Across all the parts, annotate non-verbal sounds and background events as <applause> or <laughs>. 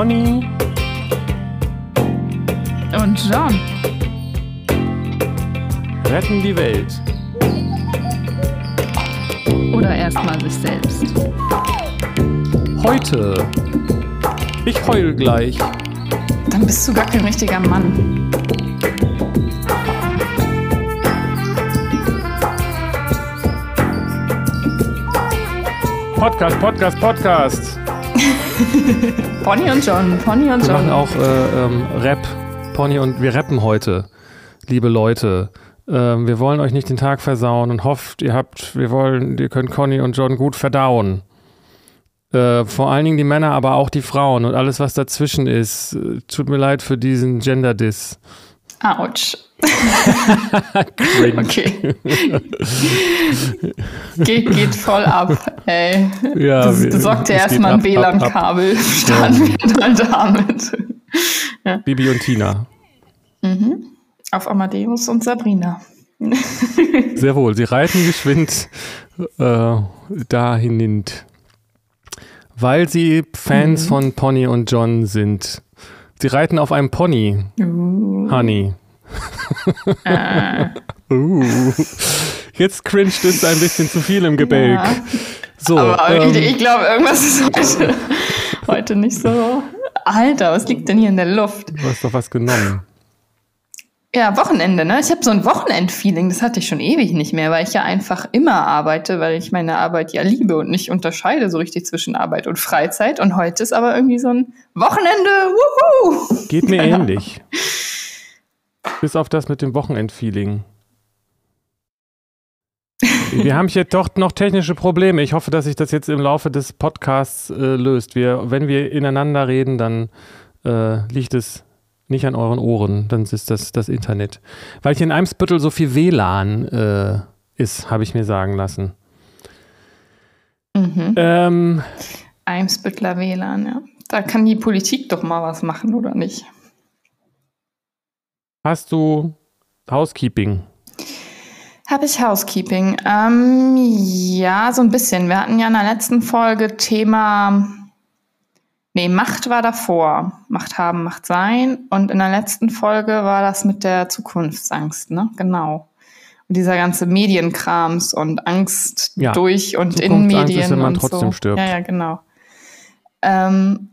Conny und John retten die Welt. Oder erstmal sich selbst. Heute. Ich heul gleich. Dann bist du gar kein richtiger Mann. Podcast, Podcast, Podcast. <laughs> Pony und John, Pony und Wir John. machen auch äh, ähm, Rap. Pony und wir rappen heute, liebe Leute. Ähm, wir wollen euch nicht den Tag versauen und hofft, ihr habt, wir wollen, ihr könnt Conny und John gut verdauen. Äh, vor allen Dingen die Männer, aber auch die Frauen und alles, was dazwischen ist. Äh, Tut mir leid für diesen Gender-Diss. Autsch. Okay. Ge geht voll ab, ey. Ja, Das besorgt geht erstmal ein ab, ab, ab. WLAN-Kabel. Starten wir dann damit. Bibi und Tina. Auf Amadeus und Sabrina. Sehr wohl. Sie reiten geschwind äh, dahin, weil sie Fans von Pony und John sind. Sie reiten auf einem Pony, Uh, Honey. uh. Jetzt cringed es ein bisschen zu viel im Gebälk. Ja. So, Aber ähm, ich, ich glaube, irgendwas ist heute, heute nicht so. Alter, was liegt denn hier in der Luft? du hast doch was genommen. Ja, Wochenende, ne? Ich habe so ein Wochenendfeeling, das hatte ich schon ewig nicht mehr, weil ich ja einfach immer arbeite, weil ich meine Arbeit ja liebe und nicht unterscheide so richtig zwischen Arbeit und Freizeit. Und heute ist aber irgendwie so ein Wochenende, wuhu! Geht mir <laughs> Ja. ähnlich. Bis auf das mit dem Wochenendfeeling. <laughs> Wir haben hier doch noch technische Probleme. Ich hoffe, dass sich das jetzt im Laufe des Podcasts äh, löst. Wir, wenn wir ineinander reden, dann äh, liegt es nicht an euren Ohren, dann ist das das Internet. Weil hier in Eimsbüttel so viel WLAN äh, ist, habe ich mir sagen lassen. Mhm. Ähm, Eimsbüttler WLAN, ja. Da kann die Politik doch mal was machen, oder nicht? hast du Housekeeping? Habe ich Housekeeping? Ähm, ja, so ein bisschen. Wir hatten ja in der letzten Folge Thema, nee, Macht war davor. Macht haben, Macht sein. Und in der letzten Folge war das mit der Zukunftsangst, ne? Genau. Und dieser ganze Medienkrams und Angst Ja. durch und in Medien ist, wenn man und trotzdem so. stirbt. Ja, ja, genau. Ähm,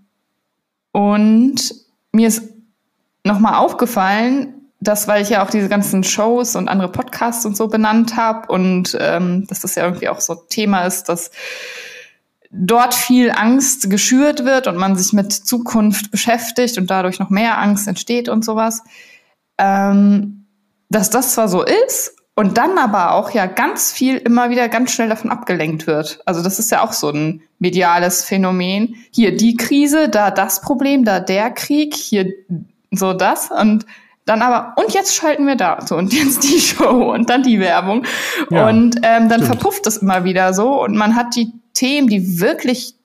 und mir ist nochmal aufgefallen, dass, weil ich ja auch diese ganzen Shows und andere Podcasts und so benannt habe und ähm, dass das ja irgendwie auch so Thema ist, dass dort viel Angst geschürt wird und man sich mit Zukunft beschäftigt und dadurch noch mehr Angst entsteht und sowas, ähm, dass das zwar so ist und dann aber auch ja ganz viel immer wieder ganz schnell davon abgelenkt wird. Also das ist ja auch so ein mediales Phänomen. Hier die Krise, da das Problem, da der Krieg, hier so das und dann aber, und jetzt schalten wir da so und jetzt die <laughs> Show und dann die Werbung. Ja, und ähm, dann stimmt. verpufft es immer wieder so und man hat die Themen, die wirklich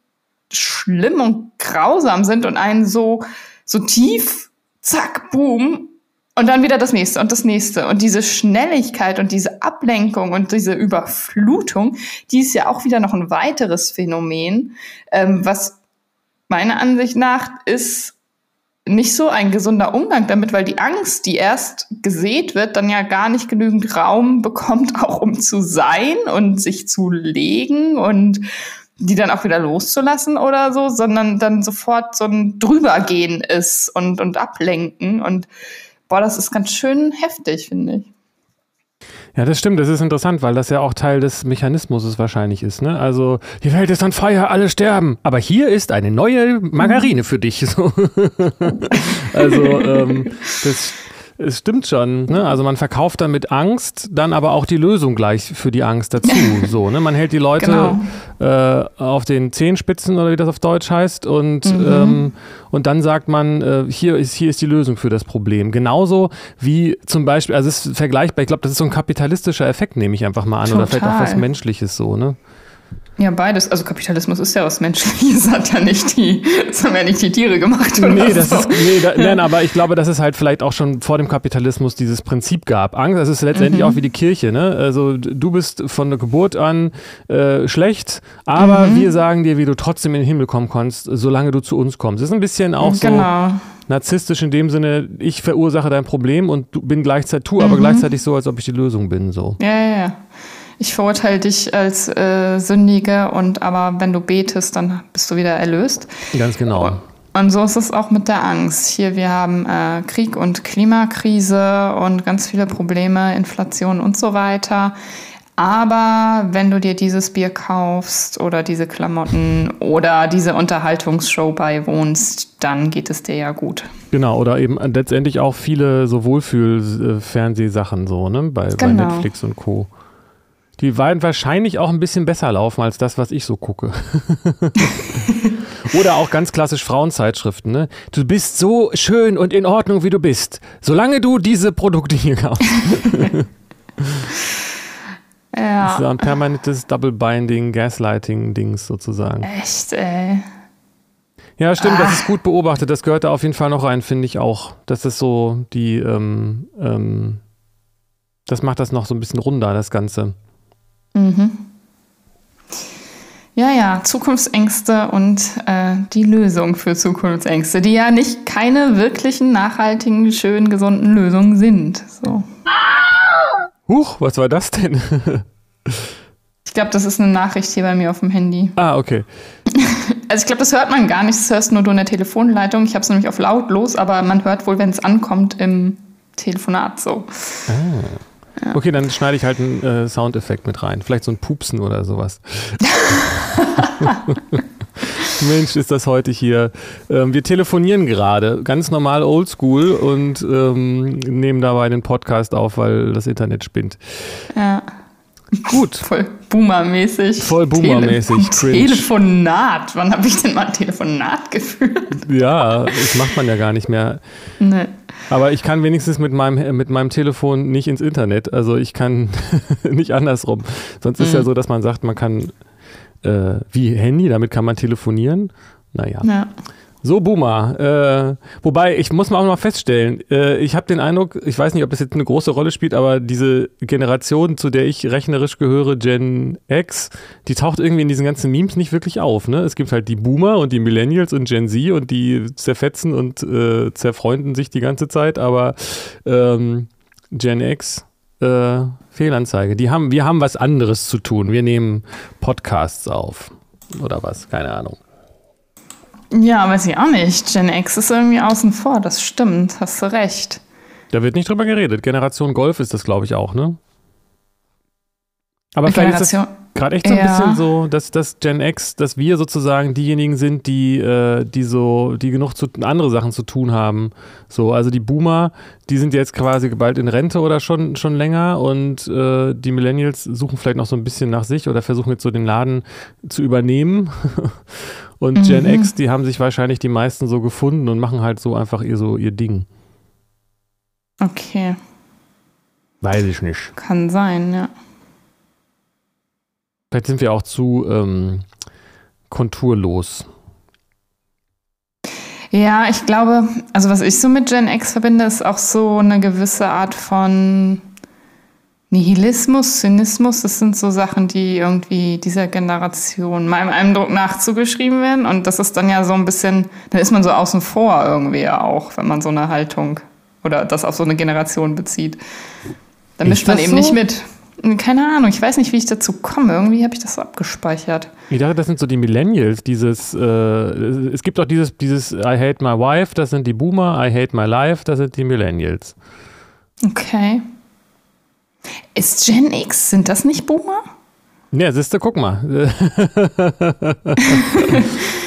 schlimm und grausam sind und einen so, so tief, zack, boom, und dann wieder das nächste und das nächste. Und diese Schnelligkeit und diese Ablenkung und diese Überflutung, die ist ja auch wieder noch ein weiteres Phänomen, ähm, was meiner Ansicht nach ist nicht so ein gesunder Umgang damit, weil die Angst, die erst gesät wird, dann ja gar nicht genügend Raum bekommt, <laughs> auch um zu sein und sich zu legen und die dann auch wieder loszulassen oder so, sondern dann sofort so ein Drübergehen ist und, und Ablenken. Und boah, das ist ganz schön heftig, finde ich. Ja, das stimmt. Das ist interessant, weil das ja auch Teil des Mechanismus wahrscheinlich ist. Ne? Also, die Welt ist on fire, alle sterben. Aber hier ist eine neue Margarine für dich. So. <laughs> also, ähm, das, es stimmt schon. Ne? Also, man verkauft dann mit Angst dann aber auch die Lösung gleich für die Angst dazu. <laughs> so, ne? Man hält die Leute Genau. äh, auf den Zehenspitzen oder wie das auf Deutsch heißt und, Mhm. ähm, und dann sagt man, äh, hier, ist, hier ist die Lösung für das Problem. Genauso wie zum Beispiel, also es ist vergleichbar, ich glaube, das ist so ein kapitalistischer Effekt, nehme ich einfach mal an, oder vielleicht auch Total. was Menschliches so, ne? Ja, beides. Also Kapitalismus ist ja was Menschliches, <laughs> hat ja nicht die, das haben ja nicht die Tiere gemacht. Oder Nee, das so. ist, nee, da, nein, aber ich glaube, dass es halt vielleicht auch schon vor dem Kapitalismus dieses Prinzip gab. Angst, das ist letztendlich auch wie die Kirche, ne? Also du bist von der Geburt an äh, schlecht, aber wir sagen dir, wie du trotzdem in den Himmel kommen kannst, solange du zu uns kommst. Das ist ein bisschen auch so Genau. narzisstisch in dem Sinne, ich verursache dein Problem und du bin gleichzeitig, tu aber gleichzeitig so, als ob ich die Lösung bin. So. Ja, ja, ja. Ich verurteile dich als äh, Sündige und aber wenn du betest, dann bist du wieder erlöst. Ganz genau. Und so ist es auch mit der Angst. Hier, wir haben äh, Krieg und Klimakrise und ganz viele Probleme, Inflation und so weiter. Aber wenn du dir dieses Bier kaufst oder diese Klamotten oder diese Unterhaltungsshow beiwohnst, dann geht es dir ja gut. Genau, oder eben letztendlich auch viele so Wohlfühl-Fernsehsachen so, ne? Bei, bei Genau. Netflix und Co. Die werden wahrscheinlich auch ein bisschen besser laufen als das, was ich so gucke. <laughs> Oder auch ganz klassisch Frauenzeitschriften. Ne? Du bist so schön und in Ordnung, wie du bist, solange du diese Produkte hier kaufst. <laughs> Das ist Ja, ein permanentes Double-Binding, Gaslighting-Dings sozusagen. echt, ey. Ja, stimmt, das ist gut beobachtet. Das gehört da auf jeden Fall noch rein, finde ich auch. Das ist so die, ähm, ähm, das macht das noch so ein bisschen runder, das Ganze. Ja, ja, Zukunftsängste und äh, die Lösung für Zukunftsängste, die ja nicht keine wirklichen, nachhaltigen, schönen, gesunden Lösungen sind. So. Huch, was war das denn? <laughs> Ich glaube, das ist eine Nachricht hier bei mir auf dem Handy. ah, okay. <laughs> Also ich glaube, das hört man gar nicht, das hörst nur du in der Telefonleitung. Ich habe es nämlich auf lautlos, aber man hört wohl, wenn es ankommt im Telefonat so. Okay, dann schneide ich halt einen äh, Soundeffekt mit rein. Vielleicht so ein Pupsen oder sowas. <laughs> Mensch, ist das heute hier. Ähm, wir telefonieren gerade, ganz normal oldschool und ähm, nehmen dabei den Podcast auf, weil das Internet spinnt. Ja, Gut. <laughs> voll boomermäßig. Voll boomermäßig, <laughs> Tele. Telefonat. Wann habe ich denn mal ein Telefonat geführt? Ja, das macht man ja gar nicht mehr. Nee. Aber ich kann wenigstens mit meinem, mit meinem Telefon nicht ins Internet. Also ich kann <laughs> nicht andersrum. Sonst ist ja so, dass man sagt, man kann äh, wie Handy, damit kann man telefonieren. Naja. Ja. So, Boomer. Äh, wobei, ich muss mal auch noch feststellen, äh, ich habe den Eindruck, ich weiß nicht, ob das jetzt eine große Rolle spielt, aber diese Generation, zu der ich rechnerisch gehöre, Gen X, die taucht irgendwie in diesen ganzen Memes nicht wirklich auf. Ne? Es gibt halt die Boomer und die Millennials und Gen Z und die zerfetzen und äh, zerfreunden sich die ganze Zeit, aber ähm, Gen X, äh, Fehlanzeige. Die haben, wir haben was anderes zu tun. Wir nehmen Podcasts auf. Oder was? Keine Ahnung. Ja, weiß ich auch nicht. Gen X ist irgendwie außen vor, das stimmt, hast du recht. Da wird nicht drüber geredet. Generation Golf ist das, glaube ich, auch, ne? Aber vielleicht ist das Generation. gerade echt so ein Ja. bisschen so, dass das Gen X, dass wir sozusagen diejenigen sind, die, äh, die so, die genug zu, andere Sachen zu tun haben. So, also die Boomer, die sind jetzt quasi bald in Rente oder schon, schon länger und äh, die Millennials suchen vielleicht noch so ein bisschen nach sich oder versuchen jetzt so den Laden zu übernehmen. <laughs> und Gen Mhm. X, die haben sich wahrscheinlich die meisten so gefunden und machen halt so einfach ihr so ihr Ding. Okay, Weiß ich nicht. kann sein, ja. Vielleicht sind wir auch zu ähm, konturlos. Ja, ich glaube, also was ich so mit Gen X verbinde, ist auch so eine gewisse Art von Nihilismus, Zynismus. Das sind so Sachen, die irgendwie dieser Generation meinem Eindruck nach zugeschrieben werden. Und das ist dann ja so ein bisschen, dann ist man so außen vor irgendwie ja auch, wenn man so eine Haltung oder das auf so eine Generation bezieht. Dann Ist mischt man eben so? nicht mit. Keine Ahnung, ich weiß nicht, wie ich dazu komme. Irgendwie habe ich das so abgespeichert. Ich dachte, das sind so die Millennials, dieses, äh, es gibt auch dieses, dieses I hate my wife, das sind die Boomer, I hate my life, das sind die Millennials. Okay. Ist Gen X, sind das nicht Boomer? Ja, siehste, guck mal. <laughs>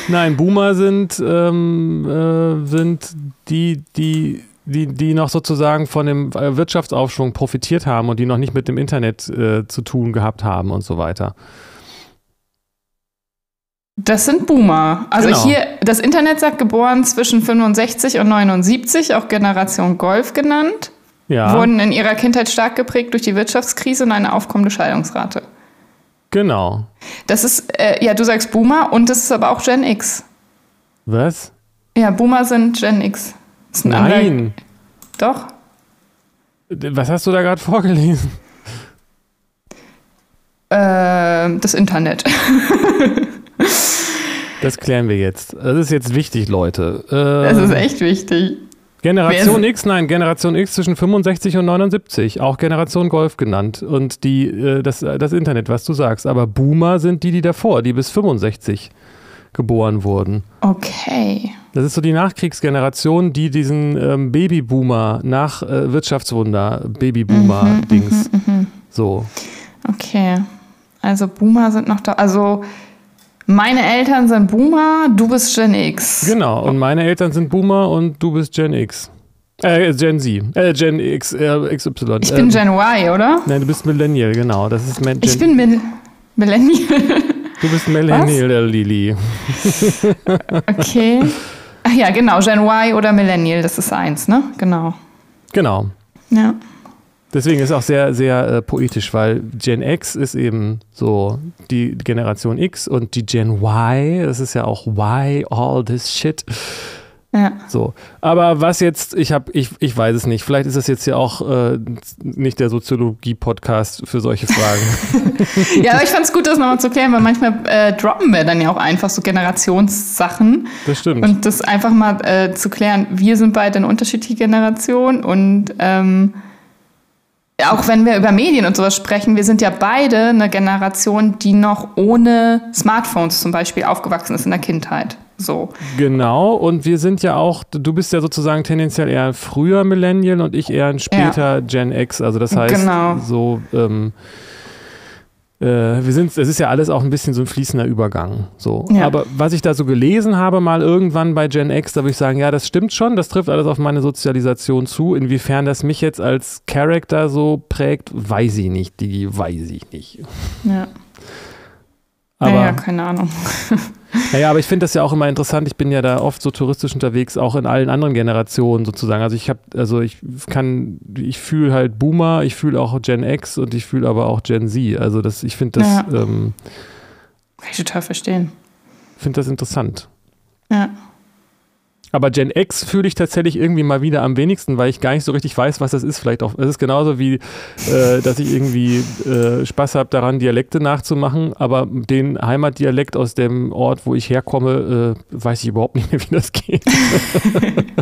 Nein, Boomer sind, ähm, äh, sind die, die, die, die noch sozusagen von dem äh, Wirtschaftsaufschwung profitiert haben und die noch nicht mit dem Internet äh, zu tun gehabt haben und so weiter. Das sind Boomer. Also Genau. hier, das Internet sagt geboren zwischen 65 und 79, auch Generation Golf genannt, Ja, wurden in ihrer Kindheit stark geprägt durch die Wirtschaftskrise und eine aufkommende Scheidungsrate. Genau. Das ist, äh, ja, du sagst Boomer und das ist aber auch Gen X. Was? Ja, Boomer sind Gen X. Nein. Doch. Was hast du da gerade vorgelesen? Äh, das Internet. Das klären wir jetzt. Das ist jetzt wichtig, Leute. Äh, Das ist echt wichtig. Generation X, nein, Generation X zwischen 65 und 79, auch Generation Golf genannt. Und die, äh, das, das Internet, was du sagst. Aber Boomer sind die, die davor, die bis 65 geboren wurden. Okay. Das ist so die Nachkriegsgeneration, die diesen ähm, Babyboomer nach äh, Wirtschaftswunder, Babyboomer-Dings. So. Okay. Also Boomer sind noch da. Also meine Eltern sind Boomer, du bist Gen X. Genau. Und meine Eltern sind Boomer und du bist Gen X. Äh, Gen Z. Äh, Gen X, äh, XY. Ich bin Ähm, Gen Y, oder? Nein, du bist Millennial, genau. Das ist Gen, Ich bin Mil Millennial. <laughs> Du bist Millennial, der Lili. <laughs> Okay. Ach ja, genau. Gen Y oder Millennial, das ist eins, ne? Genau. Genau. Ja. Deswegen ist auch sehr, sehr äh, poetisch, weil Gen X ist eben so die Generation X und die Gen Y, das ist ja auch Why all this shit. Ja. So. Aber was jetzt, ich habe, ich, ich weiß es nicht. Vielleicht ist das jetzt ja auch äh, nicht der Soziologie-Podcast für solche Fragen. <laughs> ja, aber ich fand es gut, das nochmal zu klären, weil manchmal äh, droppen wir dann ja auch einfach so Generationssachen. Das stimmt. Und das einfach mal äh, zu klären, wir sind beide eine unterschiedliche Generation und ähm, auch wenn wir über Medien und sowas sprechen, wir sind ja beide eine Generation, die noch ohne Smartphones zum Beispiel aufgewachsen ist in der Kindheit. So. Genau, und wir sind ja auch, du bist ja sozusagen tendenziell eher ein früher Millennial und ich eher ein später Gen X. Also das heißt, Genau. so, ähm, äh, wir sind, es ist ja alles auch ein bisschen so ein fließender Übergang. So. Ja. Aber was ich da so gelesen habe, mal irgendwann bei Gen X, da würde ich sagen, ja, das stimmt schon, das trifft alles auf meine Sozialisation zu. Inwiefern das mich jetzt als Charakter so prägt, weiß ich nicht, die weiß ich nicht. Ja. Aber ja, ja, keine Ahnung. <laughs> Naja, aber ich finde das ja auch immer interessant. Ich bin ja da oft so touristisch unterwegs, auch in allen anderen Generationen sozusagen. Also ich habe, also ich kann, ich fühle halt Boomer, ich fühle auch Gen X und ich fühle aber auch Gen Z. Also das, ich finde das, Ja. ähm, Kann ich total verstehen. finde das interessant. Ja. Aber Gen X fühle ich tatsächlich irgendwie mal wieder am wenigsten, weil ich gar nicht so richtig weiß, was das ist. Vielleicht auch, es ist genauso wie, äh, dass ich irgendwie äh, Spaß habe daran, Dialekte nachzumachen, aber den Heimatdialekt aus dem Ort, wo ich herkomme, äh, weiß ich überhaupt <laughs> nicht mehr, wie das geht.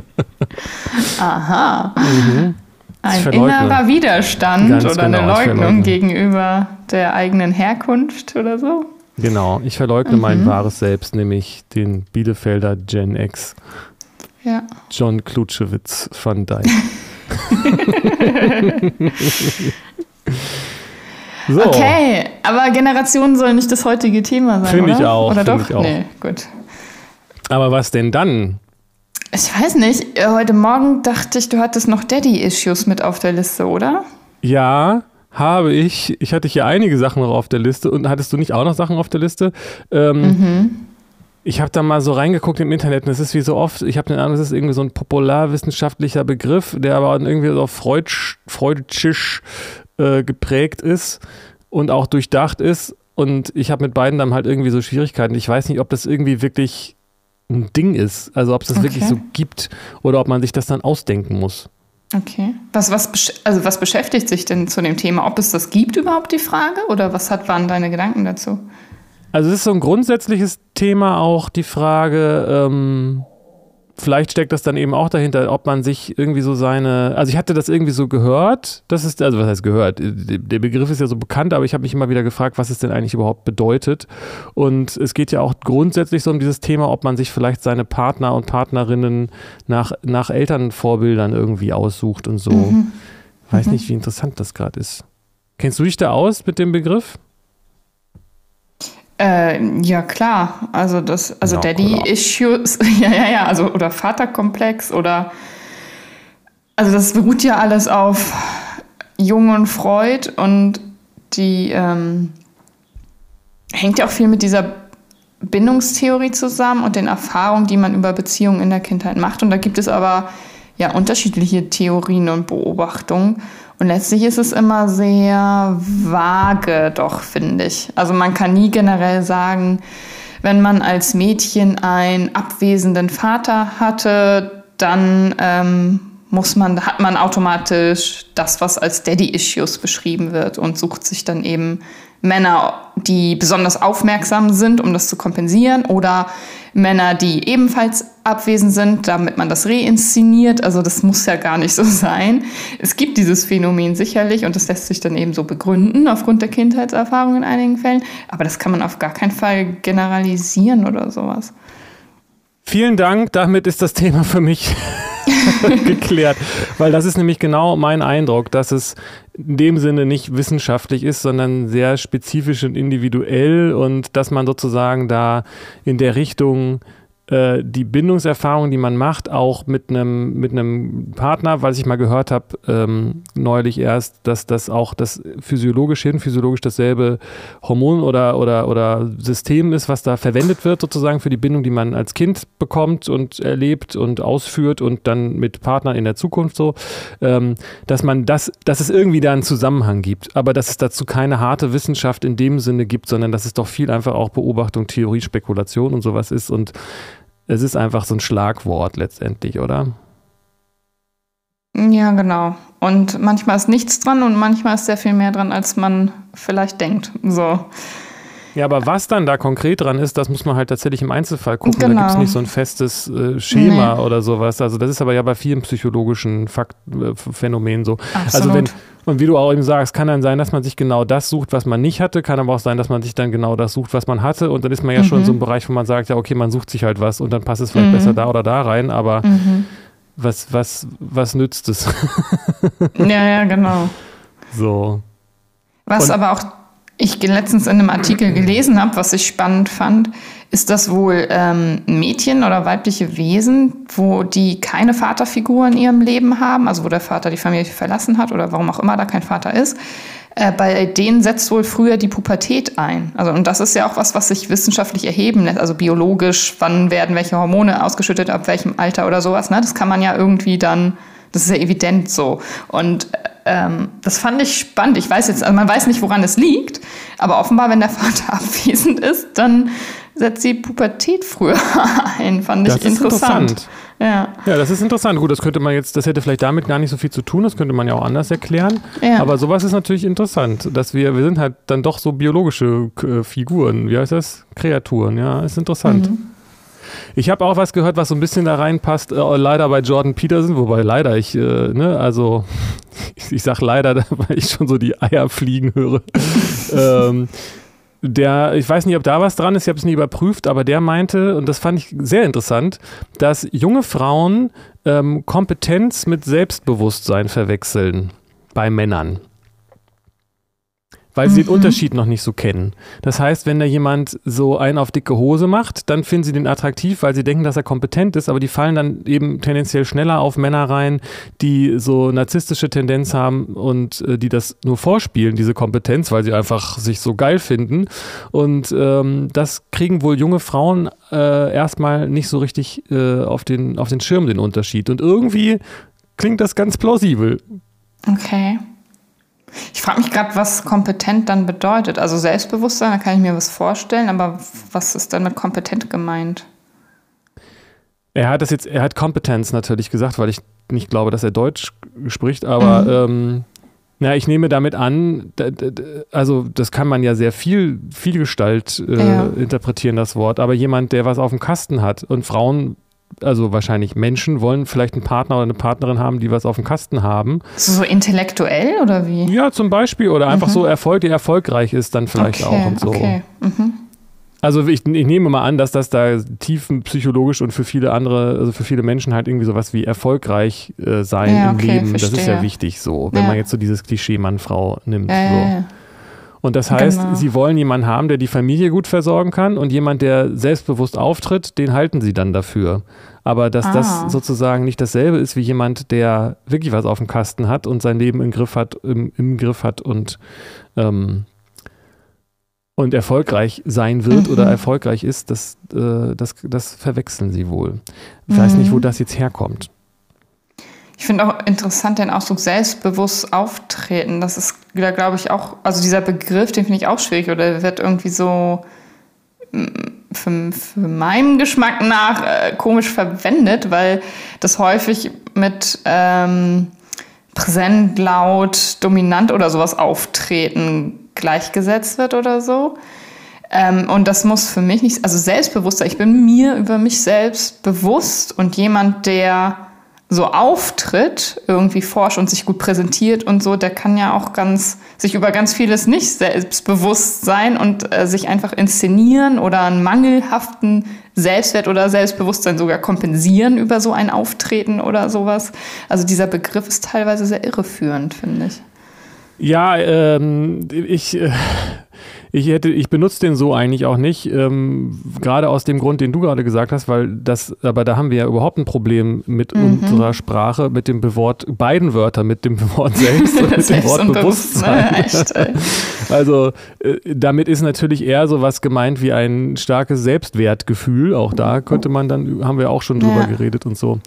<laughs> Aha. Mhm. Ein innerer Widerstand Ganz oder genau, eine Leugnung gegenüber der eigenen Herkunft oder so. Genau, ich verleugne mein wahres Selbst, nämlich den Bielefelder Gen X, Ja. John Klutschewitz van Dyke. <laughs> so, Okay, aber Generationen sollen nicht das heutige Thema sein, Finde ich auch, Oder doch? ich auch. Nee, gut. aber was denn dann? Ich weiß nicht, äh, heute Morgen dachte ich, du hattest noch Daddy-Issues mit auf der Liste, oder? Ja, habe ich. Ich hatte hier einige Sachen noch auf der Liste. Und hattest du nicht auch noch Sachen auf der Liste? Ähm, Mhm. Ich habe da mal so reingeguckt im Internet und es ist wie so oft, ich habe den Eindruck, es ist irgendwie so ein popularwissenschaftlicher Begriff, der aber irgendwie so freudsch, freudschisch äh, geprägt ist und auch durchdacht ist. Und ich habe mit beiden dann halt irgendwie so Schwierigkeiten. Ich weiß nicht, ob das irgendwie wirklich ein Ding ist, also ob es das Okay. wirklich so gibt oder ob man sich das dann ausdenken muss. Okay. Was, was, also was beschäftigt sich denn zu dem Thema? Ob es das gibt überhaupt, die Frage? Oder was hat, waren deine Gedanken dazu? Also es ist so ein grundsätzliches Thema auch die Frage, ähm, vielleicht steckt das dann eben auch dahinter, ob man sich irgendwie so seine, also ich hatte das irgendwie so gehört, das ist, also was heißt gehört, der Begriff ist ja so bekannt, aber ich habe mich immer wieder gefragt, was es denn eigentlich überhaupt bedeutet und es geht ja auch grundsätzlich so um dieses Thema, ob man sich vielleicht seine Partner und Partnerinnen nach, nach Elternvorbildern irgendwie aussucht und so. Weiß nicht, wie interessant das gerade ist. Kennst du dich da aus mit dem Begriff? Äh, ja, klar. Also das, also Ja, Daddy-Issues, <laughs> ja, ja, ja, also oder Vaterkomplex oder also das beruht ja alles auf Jung und Freud und die ähm, hängt ja auch viel mit dieser Bindungstheorie zusammen und den Erfahrungen, die man über Beziehungen in der Kindheit macht. Und da gibt es aber ja unterschiedliche Theorien und Beobachtungen. Und letztlich ist es immer sehr vage, doch, finde ich. Also man kann nie generell sagen, wenn man als Mädchen einen abwesenden Vater hatte, dann ähm, muss man, hat man automatisch das, was als Daddy-Issues beschrieben wird und sucht sich dann eben Männer, die besonders aufmerksam sind, um das zu kompensieren, oder Männer, die ebenfalls abwesend sind, damit man das reinszeniert. Also das muss ja gar nicht so sein. Es gibt dieses Phänomen sicherlich und das lässt sich dann eben so begründen aufgrund der Kindheitserfahrung in einigen Fällen. Aber das kann man auf gar keinen Fall generalisieren oder sowas. Vielen Dank. Damit ist das Thema für mich <laughs> geklärt. Weil das ist nämlich genau mein Eindruck, dass es in dem Sinne nicht wissenschaftlich ist, sondern sehr spezifisch und individuell und dass man sozusagen da in der Richtung äh, die Bindungserfahrung, die man macht, auch mit einem mit einem Partner, was ich mal gehört habe ähm, neulich erst, dass das auch das physiologisch hin physiologisch dasselbe Hormon oder oder oder System ist, was da verwendet wird sozusagen für die Bindung, die man als Kind bekommt und erlebt und ausführt und dann mit Partnern in der Zukunft so, ähm, dass man das, dass es irgendwie da einen Zusammenhang gibt, aber dass es dazu keine harte Wissenschaft in dem Sinne gibt, sondern dass es doch viel einfach auch Beobachtung, Theorie, Spekulation und sowas ist und es ist einfach so ein Schlagwort letztendlich, oder? Ja, genau. Und manchmal ist nichts dran und manchmal ist sehr viel mehr dran, als man vielleicht denkt. So. Ja, aber was dann da konkret dran ist, das muss man halt tatsächlich im Einzelfall gucken. Genau. Da gibt es nicht so ein festes äh, Schema nee. oder sowas. Also das ist aber ja bei vielen psychologischen Fakt äh, Phänomenen so. Absolut. Also wenn, und wie du auch eben sagst, kann dann sein, dass man sich genau das sucht, was man nicht hatte, kann aber auch sein, dass man sich dann genau das sucht, was man hatte. Und dann ist man ja mhm. schon in so einem Bereich, wo man sagt, ja, okay, man sucht sich halt was und dann passt es vielleicht mhm. besser da oder da rein, aber mhm. was, was, was nützt es? <laughs> ja, ja, genau. So. Was und, aber auch ich letztens in einem Artikel <clears throat> gelesen habe, was ich spannend fand, ist das wohl ähm, Mädchen oder weibliche Wesen, wo die keine Vaterfigur in ihrem Leben haben, also wo der Vater die Familie verlassen hat oder warum auch immer da kein Vater ist. Äh, bei denen setzt wohl früher die Pubertät ein. Also, und das ist ja auch was, was sich wissenschaftlich erheben lässt, also biologisch, wann werden welche Hormone ausgeschüttet, ab welchem Alter oder sowas. Ne? Das kann man ja irgendwie dann, das ist ja evident so. Und ähm, das fand ich spannend. Ich weiß jetzt, also man weiß nicht, woran es liegt, aber offenbar, wenn der <laughs> Vater abwesend ist, dann setzt die Pubertät früher <laughs> ein. Fand ich interessant. interessant. Ja. ja, das ist interessant. Gut, das könnte man jetzt, das hätte vielleicht damit gar nicht so viel zu tun, das könnte man ja auch anders erklären. Ja. Aber sowas ist natürlich interessant, dass wir, wir sind halt dann doch so biologische äh, Figuren, wie heißt das? Kreaturen, ja, ist interessant. Mhm. Ich habe auch was gehört, was so ein bisschen da reinpasst, äh, leider bei Jordan Peterson, wobei leider ich, äh, ne, also <laughs> ich, ich sag leider, <laughs> weil ich schon so die Eier fliegen höre. <laughs> ähm, der, ich weiß nicht, ob da was dran ist, ich habe es nie überprüft, aber der meinte, und das fand ich sehr interessant, dass junge Frauen ähm, Kompetenz mit Selbstbewusstsein verwechseln bei Männern weil sie mhm. den Unterschied noch nicht so kennen. Das heißt, wenn da jemand so einen auf dicke Hose macht, dann finden sie den attraktiv, weil sie denken, dass er kompetent ist, aber die fallen dann eben tendenziell schneller auf Männer rein, die so narzisstische Tendenz haben und äh, die das nur vorspielen, diese Kompetenz, weil sie einfach sich so geil finden. Und ähm, das kriegen wohl junge Frauen äh, erstmal nicht so richtig äh, auf, den, auf den Schirm, den Unterschied. Und irgendwie klingt das ganz plausibel. Okay. Ich frage mich gerade, was kompetent dann bedeutet. Also Selbstbewusstsein, da kann ich mir was vorstellen, aber was ist dann mit kompetent gemeint? Er hat das jetzt, er hat Kompetenz natürlich gesagt, weil ich nicht glaube, dass er Deutsch spricht, aber mhm. ähm, na, ich nehme damit an, also das kann man ja sehr viel, viel Gestalt äh, ja. interpretieren, das Wort, aber jemand, der was auf dem Kasten hat und Frauen also wahrscheinlich Menschen wollen vielleicht einen Partner oder eine Partnerin haben, die was auf dem Kasten haben. So, so intellektuell oder wie? Ja, zum Beispiel. Oder einfach mhm. so Erfolg, der erfolgreich ist dann vielleicht okay, auch und so. Okay. Mhm. Also ich, ich, nehme mal an, dass das da tiefenpsychologisch und für viele andere, also für viele Menschen halt irgendwie sowas wie erfolgreich äh, sein ja, im okay, Leben, verstehe. das ist ja wichtig so, wenn ja. man jetzt so dieses Klischee Mann-Frau nimmt. Ja, so. Und das heißt, genau. sie wollen jemanden haben, der die Familie gut versorgen kann und jemand, der selbstbewusst auftritt, den halten sie dann dafür. Aber dass ah. das sozusagen nicht dasselbe ist wie jemand, der wirklich was auf dem Kasten hat und sein Leben im Griff hat, im, im Griff hat und, ähm, und erfolgreich sein wird mhm. oder erfolgreich ist, das, äh, das, das verwechseln sie wohl. Ich mhm. weiß nicht, wo mhm. das jetzt herkommt. Ich finde auch interessant den Ausdruck selbstbewusst auftreten. Das ist glaube ich, auch, also dieser Begriff, den finde ich auch schwierig oder wird irgendwie so mm, für, für meinen Geschmack nach äh, komisch verwendet, weil das häufig mit ähm, präsent, laut, dominant oder sowas auftreten gleichgesetzt wird oder so. Ähm, und das muss für mich nicht, also Selbstbewusstsein, ich bin mir über mich selbst bewusst und jemand, der so auftritt, irgendwie forscht und sich gut präsentiert und so, der kann ja auch ganz, sich über ganz vieles nicht selbstbewusst sein und äh, sich einfach inszenieren oder einen mangelhaften Selbstwert oder Selbstbewusstsein sogar kompensieren über so ein Auftreten oder sowas. Also dieser Begriff ist teilweise sehr irreführend, finde ich. Ja, ähm, ich, äh, ich hätte, ich benutze den so eigentlich auch nicht, ähm, gerade aus dem Grund, den du gerade gesagt hast, weil das, aber da haben wir ja überhaupt ein Problem mit mhm. unserer Sprache, mit dem Wort, beiden Wörtern, mit dem Wort selbst und <laughs> mit dem Wort Bewusstsein. <laughs> Echt, <laughs> also äh, damit ist natürlich eher so was gemeint wie ein starkes Selbstwertgefühl. Auch da könnte man dann, haben wir auch schon drüber ja. geredet und so.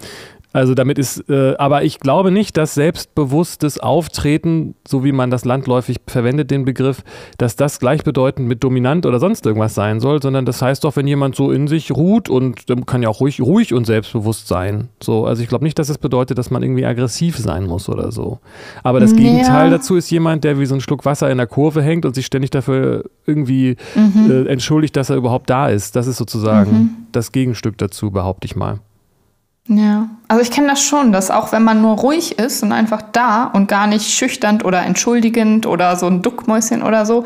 Also damit ist, äh, aber ich glaube nicht, dass selbstbewusstes Auftreten, so wie man das landläufig verwendet, den Begriff, dass das gleichbedeutend mit dominant oder sonst irgendwas sein soll, sondern das heißt doch, wenn jemand so in sich ruht und ähm, kann ja auch ruhig, ruhig und selbstbewusst sein. So, also ich glaube nicht, dass es das bedeutet, dass man irgendwie aggressiv sein muss oder so. Aber das ja. Gegenteil dazu ist jemand, der wie so ein Schluck Wasser in der Kurve hängt und sich ständig dafür irgendwie mhm. äh, entschuldigt, dass er überhaupt da ist. Das ist sozusagen mhm. das Gegenstück dazu, behaupte ich mal. Ja, also ich kenne das schon, dass auch wenn man nur ruhig ist und einfach da und gar nicht schüchternd oder entschuldigend oder so ein Duckmäuschen oder so,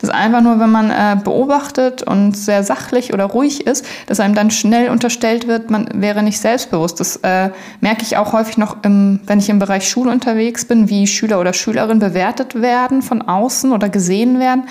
dass einfach nur, wenn man äh, beobachtet und sehr sachlich oder ruhig ist, dass einem dann schnell unterstellt wird, man wäre nicht selbstbewusst. Das äh, merke ich auch häufig noch, im, wenn ich im Bereich Schule unterwegs bin, wie Schüler oder Schülerinnen bewertet werden von außen oder gesehen werden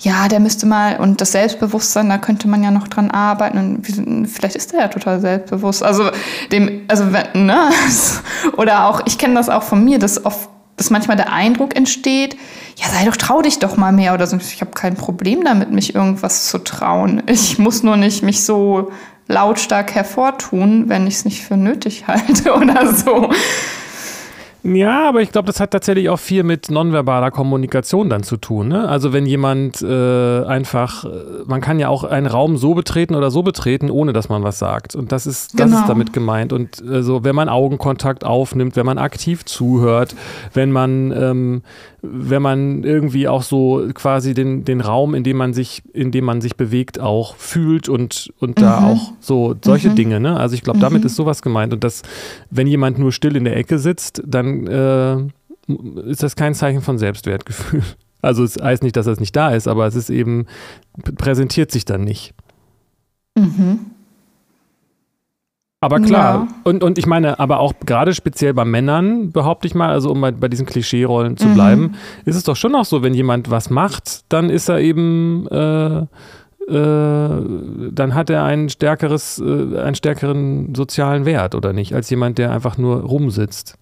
ja, der müsste mal, und das Selbstbewusstsein, da könnte man ja noch dran arbeiten. Und vielleicht ist er ja total selbstbewusst. Also dem, also ne? <laughs> Oder auch, ich kenne das auch von mir, dass oft dass manchmal der Eindruck entsteht, ja, sei doch, trau dich doch mal mehr oder so. Ich habe kein Problem damit, mich irgendwas zu trauen. Ich muss nur nicht mich so lautstark hervortun, wenn ich es nicht für nötig <laughs> halte oder so. Ja, aber ich glaube, das hat tatsächlich auch viel mit nonverbaler Kommunikation dann zu tun. Ne? Also wenn jemand äh, einfach, äh, man kann ja auch einen Raum so betreten oder so betreten, ohne dass man was sagt. Und das ist, das genau. ist damit gemeint. Und äh, so, wenn man Augenkontakt aufnimmt, wenn man aktiv zuhört, wenn man, ähm, wenn man irgendwie auch so quasi den, den Raum, in dem man sich, in dem man sich bewegt, auch fühlt und, und mhm. da auch so solche mhm. Dinge. Ne? Also ich glaube, damit mhm. ist sowas gemeint. Und das, wenn jemand nur still in der Ecke sitzt, dann äh, ist das kein Zeichen von Selbstwertgefühl. <laughs> Also es heißt nicht, dass das nicht da ist, aber es ist eben, präsentiert sich dann nicht. Mhm. Aber klar, ja. und, und ich meine, aber auch gerade speziell bei Männern, behaupte ich mal, also um bei, bei diesen Klischeerollen zu mhm. bleiben, ist es doch schon auch so, wenn jemand was macht, dann ist er eben, äh, äh, dann hat er ein stärkeres, äh, einen stärkeren sozialen Wert, oder nicht, als jemand, der einfach nur rumsitzt.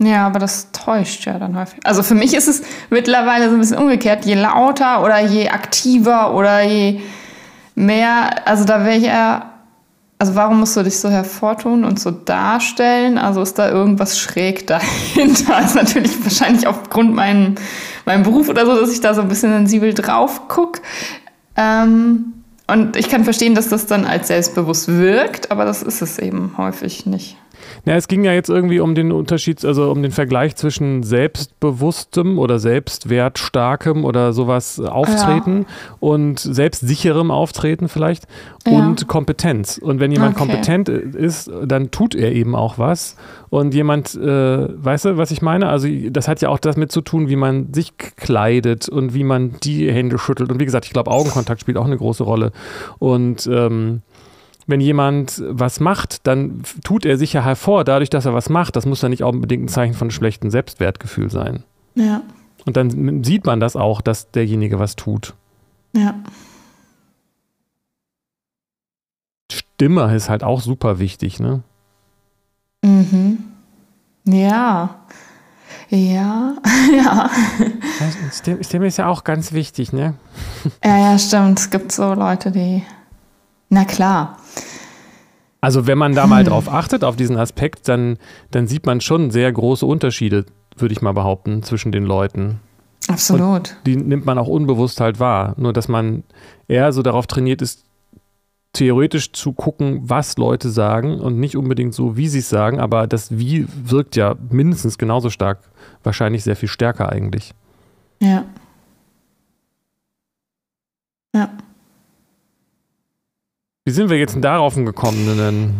Ja, aber das täuscht ja dann häufig. Also für mich ist es mittlerweile so ein bisschen umgekehrt. Je lauter oder je aktiver oder je mehr, also da wäre ich eher, also warum musst du dich so hervortun und so darstellen? Also ist da irgendwas schräg <laughs> dahinter? Das ist natürlich wahrscheinlich aufgrund meinem, meinem Beruf oder so, dass ich da so ein bisschen sensibel drauf gucke. Ähm, und ich kann verstehen, dass das dann als selbstbewusst wirkt, aber das ist es eben häufig nicht. Ja, es ging ja jetzt irgendwie um den Unterschied, also um den Vergleich zwischen selbstbewusstem oder selbstwertstarkem oder sowas Auftreten ja. und selbstsicherem Auftreten vielleicht ja. und Kompetenz. Und wenn jemand okay. kompetent ist, dann tut er eben auch was. Und jemand, äh, weißt du, was ich meine? Also das hat ja auch damit zu tun, wie man sich kleidet und wie man die Hände schüttelt. Und wie gesagt, ich glaube, Augenkontakt spielt auch eine große Rolle. Und ähm, wenn jemand was macht, dann tut er sich ja hervor, dadurch, dass er was macht. Das muss ja nicht unbedingt ein Zeichen von schlechtem Selbstwertgefühl sein. Ja. Und dann sieht man das auch, dass derjenige was tut. Ja. Stimme ist halt auch super wichtig, ne? Mhm. Ja. Ja, <laughs> ja. Stimme ist ja auch ganz wichtig, ne? Ja, ja, stimmt. Es gibt so Leute, die. Na klar. Also wenn man da mal <laughs> drauf achtet, auf diesen Aspekt, dann, dann sieht man schon sehr große Unterschiede, würde ich mal behaupten, zwischen den Leuten. Absolut. Und die nimmt man auch unbewusst halt wahr. Nur dass man eher so darauf trainiert ist, theoretisch zu gucken, was Leute sagen und nicht unbedingt so, wie sie es sagen, aber das Wie wirkt ja mindestens genauso stark, wahrscheinlich sehr viel stärker eigentlich. Ja. Ja. Wie sind wir jetzt denn darauf gekommen? Denn?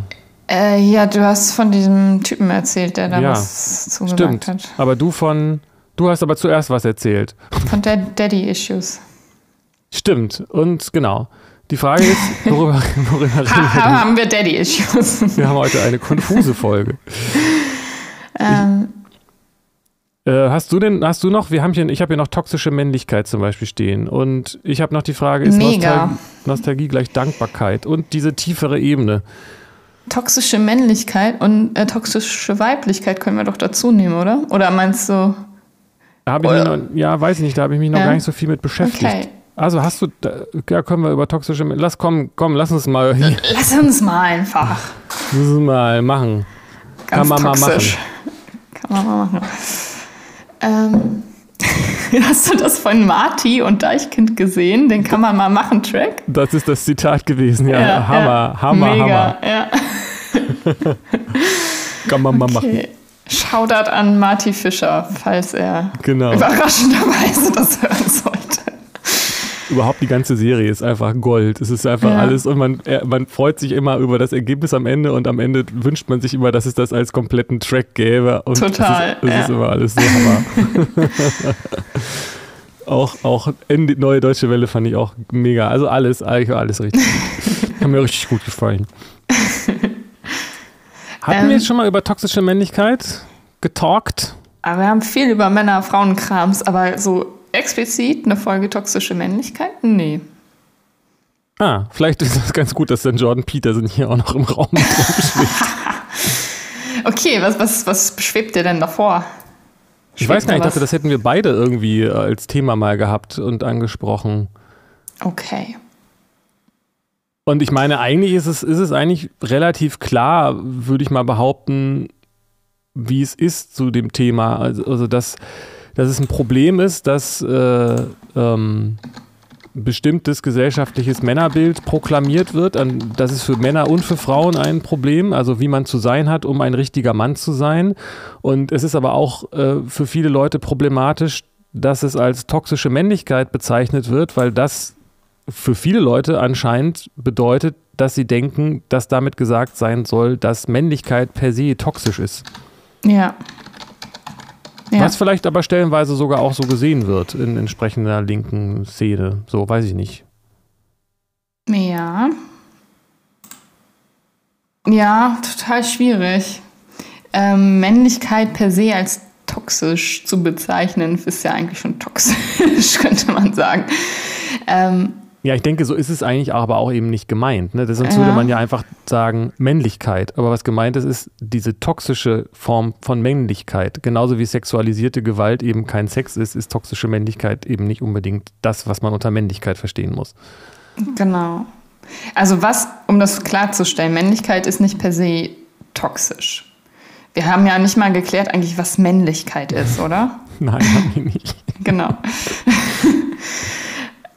Äh, ja, du hast von diesem Typen erzählt, der da Ja, was zugesagt Stimmt. hat. Aber du von, du hast aber zuerst was erzählt. Von Dad Daddy-Issues. Stimmt. Und genau. Die Frage ist, worüber, <laughs> worüber reden wir haben wir Daddy-Issues. Wir haben heute eine konfuse Folge. <laughs> ähm, Äh, hast du denn, hast du noch, wir haben hier, ich habe hier noch toxische Männlichkeit zum Beispiel stehen. Und ich habe noch die Frage, ist. Nostalgie, Nostalgie gleich Dankbarkeit und diese tiefere Ebene? toxische Männlichkeit und äh, toxische Weiblichkeit können wir doch dazu nehmen, oder? Oder meinst du? Da habe ich mich Oder- noch, ja, weiß ich nicht, da habe ich mich noch Ja. gar nicht so viel mit beschäftigt. Okay. Also hast du, da, ja, können wir über toxische, lass komm, komm, lass uns mal, hier, <laughs> Lass uns mal einfach. lass uns mal machen. Ganz Kann man mal toxisch. Kann man mal machen. Ähm, <laughs> hast du das von Marty und Deichkind gesehen? Den kann man mal machen, Track? Das ist das Zitat gewesen, ja, Hammer, Hammer, Mega, Hammer. Ja. <laughs> Kann man mal machen. Okay. Shoutout an Marty Fischer, falls er Genau. überraschenderweise das hören sollte. Überhaupt die ganze Serie ist einfach Gold. Es ist einfach Ja. alles und man, er, man freut sich immer über das Ergebnis am Ende und am Ende wünscht man sich immer, dass es das als kompletten Track gäbe. Und Total, Das ist, ja. ist immer alles so Hammer. <laughs> auch, auch Neue Deutsche Welle fand ich auch mega. Also alles, eigentlich war alles richtig. Hat mir richtig gut gefallen. <laughs> Hatten Ähm. wir jetzt schon mal über toxische Männlichkeit getalkt? Aber wir haben viel über Männer-Frauen-Krams, aber so explizit eine Folge toxische Männlichkeit? Nee. Ah, vielleicht ist das ganz gut, dass dann Jordan Peterson hier auch noch im Raum rumschwebt. <laughs> Okay, was, was, was schwebt dir denn davor? Ich weiß gar nicht, ich dachte, das hätten wir beide irgendwie äh, als Thema mal gehabt und angesprochen. Okay. Und ich meine, eigentlich ist es, ist es eigentlich relativ klar, würde ich mal behaupten, wie es ist zu dem Thema. Also, also dass, dass es ein Problem ist, dass äh, ähm, bestimmtes gesellschaftliches Männerbild proklamiert wird. An, das ist für Männer und für Frauen ein Problem, also wie man zu sein hat, um ein richtiger Mann zu sein. Und es ist aber auch äh, für viele Leute problematisch, dass es als toxische Männlichkeit bezeichnet wird, weil das für viele Leute anscheinend bedeutet, dass sie denken, dass damit gesagt sein soll, dass Männlichkeit per se toxisch ist. Ja. Ja. Was vielleicht aber stellenweise sogar auch so gesehen wird in entsprechender linken Szene. So, weiß ich nicht. Ja. Ja, total schwierig. Ähm, Männlichkeit per se als toxisch zu bezeichnen, ist ja eigentlich schon toxisch, <laughs> könnte man sagen. Ähm, Ja, ich denke, so ist es eigentlich aber auch eben nicht gemeint. Ne? Sonst Ja. würde man ja einfach sagen Männlichkeit. Aber was gemeint ist, ist diese toxische Form von Männlichkeit. Genauso wie sexualisierte Gewalt eben kein Sex ist, ist toxische Männlichkeit eben nicht unbedingt das, was man unter Männlichkeit verstehen muss. genau. Also was, um das klarzustellen, Männlichkeit ist nicht per se toxisch. Wir haben ja nicht mal geklärt eigentlich, was Männlichkeit ist, oder? <laughs> Nein, haben wir nicht. Genau. <laughs>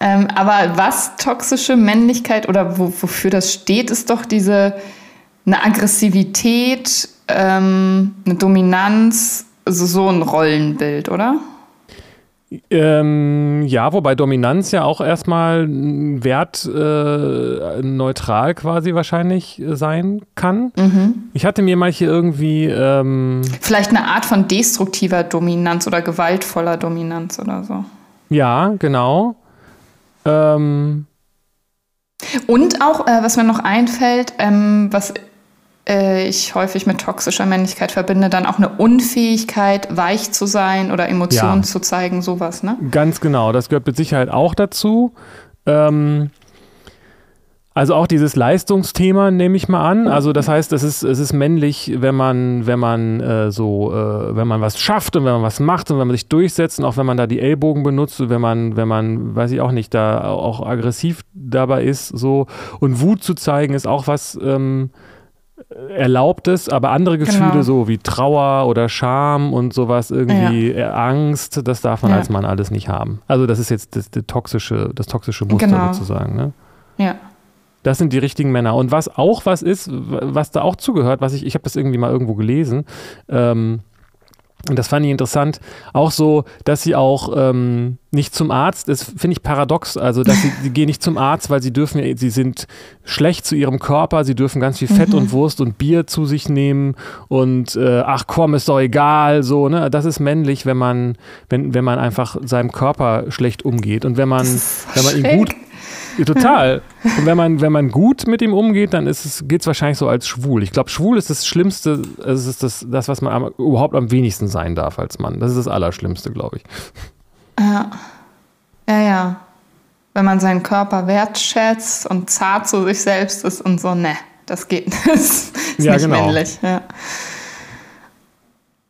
ähm, aber was toxische Männlichkeit oder wo, wofür das steht, ist doch diese eine Aggressivität, ähm, eine Dominanz, also so ein Rollenbild, oder? Ähm, ja, wobei Dominanz ja auch erstmal ein Wert äh, neutral quasi wahrscheinlich äh, sein kann. Ich hatte mir mal hier irgendwie, ähm, Vielleicht eine Art von destruktiver Dominanz oder gewaltvoller Dominanz oder so. ja, genau. Ähm, Und auch, äh, was mir noch einfällt, ähm, was äh, ich häufig mit toxischer Männlichkeit verbinde, dann auch eine Unfähigkeit, weich zu sein oder Emotionen Ja. zu zeigen, sowas, ne? Ganz genau, das gehört mit Sicherheit auch dazu. Ähm, also auch dieses Leistungsthema nehme ich mal an. Also das heißt, es ist, es ist männlich, wenn man, wenn man äh, so, äh, wenn man was schafft und wenn man was macht und wenn man sich durchsetzt und auch wenn man da die Ellbogen benutzt und wenn man, wenn man, weiß ich auch nicht, da auch aggressiv dabei ist, so und Wut zu zeigen ist auch was, ähm, erlaubt es, aber andere Gefühle Genau. so wie Trauer oder Scham und sowas irgendwie äh, Angst, das darf man Ja. als Mann alles nicht haben. Also das ist jetzt das, das toxische, das toxische Muster Genau. sozusagen. Ne? Ja. Das sind die richtigen Männer. Und was auch was ist, was da auch zugehört, was ich, ich habe das irgendwie mal irgendwo gelesen, ähm, und das fand ich interessant, auch so, dass sie auch ähm, nicht zum Arzt, das finde ich paradox, also dass sie, sie gehen nicht zum Arzt, weil sie dürfen, sie sind schlecht zu ihrem Körper, sie dürfen ganz viel Fett und Wurst und Bier zu sich nehmen und äh, ach komm, ist doch egal, so, ne? Das ist männlich, wenn man, wenn, wenn man einfach seinem Körper schlecht umgeht. Und wenn man, wenn man ihn schräg. gut total. Und wenn man, wenn man gut mit ihm umgeht, dann es, geht es wahrscheinlich so als schwul. Ich glaube, schwul ist das Schlimmste, es ist das, das was man am, überhaupt am wenigsten sein darf als Mann. Das ist das Allerschlimmste, glaube ich. Ja. Ja, ja. Wenn man seinen Körper wertschätzt und zart zu sich selbst ist und so, ne, das geht nicht. <laughs> Das ist Ja, nicht genau. männlich. Ja.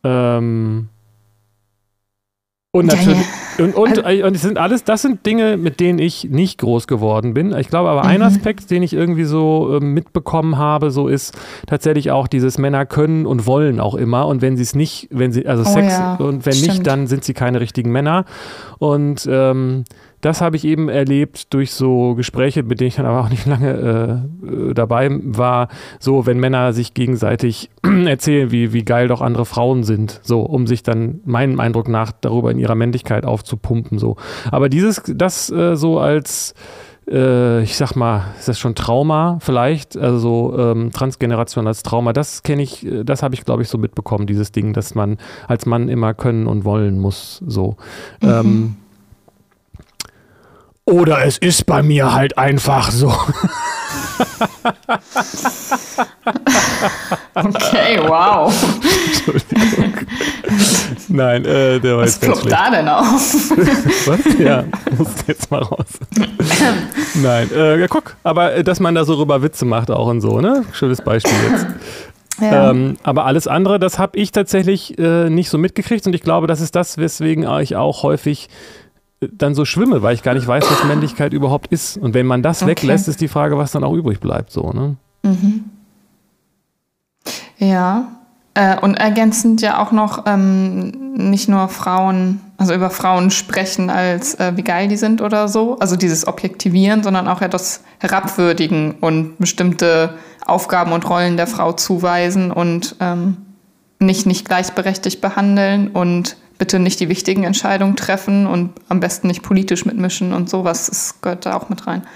Ähm, und Ja, natürlich, und, und, Also- äh, und es sind alles, das sind Dinge, mit denen ich nicht groß geworden bin. Ich glaube aber, ein Mhm. Aspekt, den ich irgendwie so ähm, mitbekommen habe, so ist tatsächlich auch dieses Männer können und wollen auch immer. Und wenn sie es nicht, wenn sie, also Oh Sex, ja, und wenn nicht, stimmt. dann sind sie keine richtigen Männer. Und ähm, das habe ich eben erlebt durch so Gespräche, mit denen ich dann aber auch nicht <laughs> lange äh, äh, dabei war. So, wenn Männer sich gegenseitig <clears throat> erzählen, wie, wie geil doch andere Frauen sind, so, um sich dann meinem Eindruck nach darüber in ihrer Männlichkeit aufzupumpen, so. Aber dieses, das äh, so als äh, ich sag mal, ist das schon Trauma vielleicht, also so ähm, Transgeneration als Trauma, das kenne ich, äh, das habe ich glaube ich so mitbekommen, dieses Ding, dass man als Mann immer können und wollen muss, so. Ähm, oder es ist bei mir halt einfach so. <laughs> Okay, wow. Nein, äh, der war Was jetzt ganz da denn auf? <laughs> Was? Ja, muss jetzt mal raus. Nein, äh, ja, guck, aber äh, dass man da so rüber Witze macht auch und so, ne? Schönes Beispiel jetzt. Ja. Ähm, aber alles andere, das habe ich tatsächlich äh, nicht so mitgekriegt und ich glaube, das ist das, weswegen ich auch häufig dann so schwimme, weil ich gar nicht weiß, was Männlichkeit überhaupt ist. Und wenn man das Okay. weglässt, ist die Frage, was dann auch übrig bleibt, so, ne? Ja, äh, und ergänzend ja auch noch ähm, nicht nur Frauen, also über Frauen sprechen als äh, wie geil die sind oder so, also dieses Objektivieren, sondern auch ja das Herabwürdigen und bestimmte Aufgaben und Rollen der Frau zuweisen und ähm, nicht nicht gleichberechtigt behandeln und bitte nicht die wichtigen Entscheidungen treffen und am besten nicht politisch mitmischen und sowas, das gehört da auch mit rein.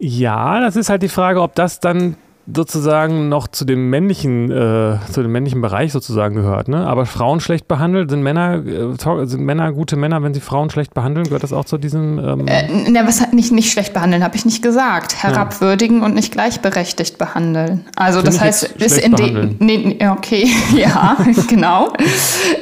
Ja, das ist halt die Frage, ob das dann sozusagen noch zu dem männlichen, äh, zu dem männlichen Bereich sozusagen gehört. Ne? Aber Frauen schlecht behandelt, sind Männer, äh, sind Männer gute Männer, wenn sie Frauen schlecht behandeln? Gehört das auch zu diesem? Ähm, Äh, na, was nicht, nicht schlecht behandeln, habe ich nicht gesagt. Herabwürdigen und nicht gleichberechtigt behandeln. Also Finde das heißt, ist in dem. Nee, nee, okay, <laughs> ja, <laughs> genau.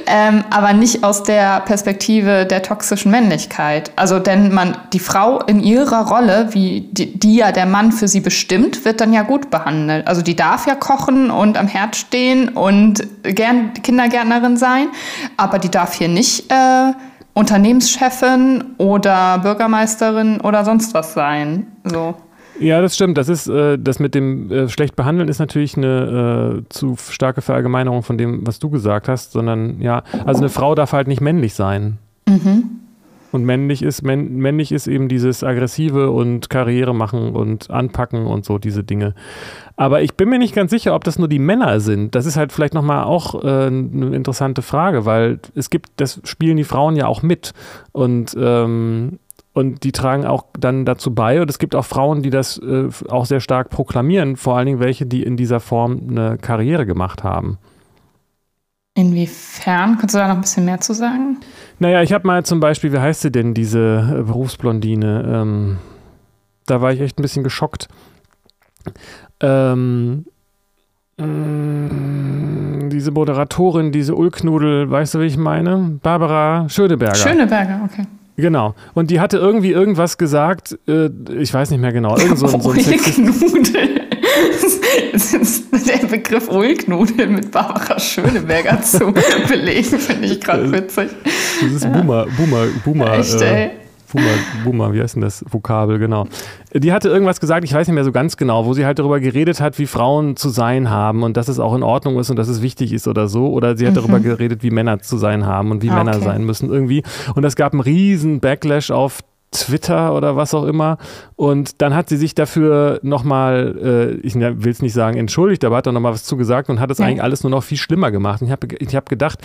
Ähm, aber nicht aus der Perspektive der toxischen Männlichkeit. Also denn man, die Frau in ihrer Rolle, wie die, die ja der Mann für sie bestimmt, wird dann ja gut behandelt. Also die darf ja kochen und am Herd stehen und gern Kindergärtnerin sein, aber die darf hier nicht äh, Unternehmenschefin oder Bürgermeisterin oder sonst was sein. So. Ja, das stimmt. Das ist äh, das mit dem äh, schlecht behandeln ist natürlich eine äh, zu starke Verallgemeinerung von dem, was du gesagt hast, sondern ja, also eine Frau darf halt nicht männlich sein. Und männlich ist männ, männlich ist eben dieses aggressive und Karriere machen und anpacken und so diese Dinge. Aber ich bin mir nicht ganz sicher, ob das nur die Männer sind. Das ist halt vielleicht nochmal auch äh, eine interessante Frage, weil es gibt, das spielen die Frauen ja auch mit und ähm, und die tragen auch dann dazu bei. Und es gibt auch Frauen, die das äh, auch sehr stark proklamieren, vor allen Dingen welche, die in dieser Form eine Karriere gemacht haben. Inwiefern? Kannst du da noch ein bisschen mehr zu sagen? Naja, ich habe mal zum Beispiel, wie heißt sie denn, diese äh, Berufsblondine? Ähm, da war ich echt ein bisschen geschockt. Ähm, mh, diese Moderatorin, diese Ulknudel, weißt du, wie ich meine? Barbara Schöneberger. Schöneberger, okay. Genau. Und die hatte irgendwie irgendwas gesagt, äh, ich weiß nicht mehr genau, irgend so, ein- so ein. <laughs> Das ist der Begriff Ulknudel mit Barbara Schöneberger <laughs> zu belegen, finde ich gerade witzig. dieses Boomer, Boomer, Boomer Echt, äh. Boomer, Boomer, wie heißt denn das Vokabel, genau. Die hatte irgendwas gesagt, ich weiß nicht mehr so ganz genau, wo sie halt darüber geredet hat, wie Frauen zu sein haben und dass es auch in Ordnung ist und dass es wichtig ist oder so. Oder sie hat mhm. darüber geredet, wie Männer zu sein haben und wie ah, Männer sein müssen irgendwie. Und es gab einen riesen Backlash auf Twitter oder was auch immer. Und dann hat sie sich dafür nochmal, äh, ich ne, will es nicht sagen entschuldigt, aber hat dann nochmal was zugesagt und hat es ja. eigentlich alles nur noch viel schlimmer gemacht. Und ich habe ich hab gedacht,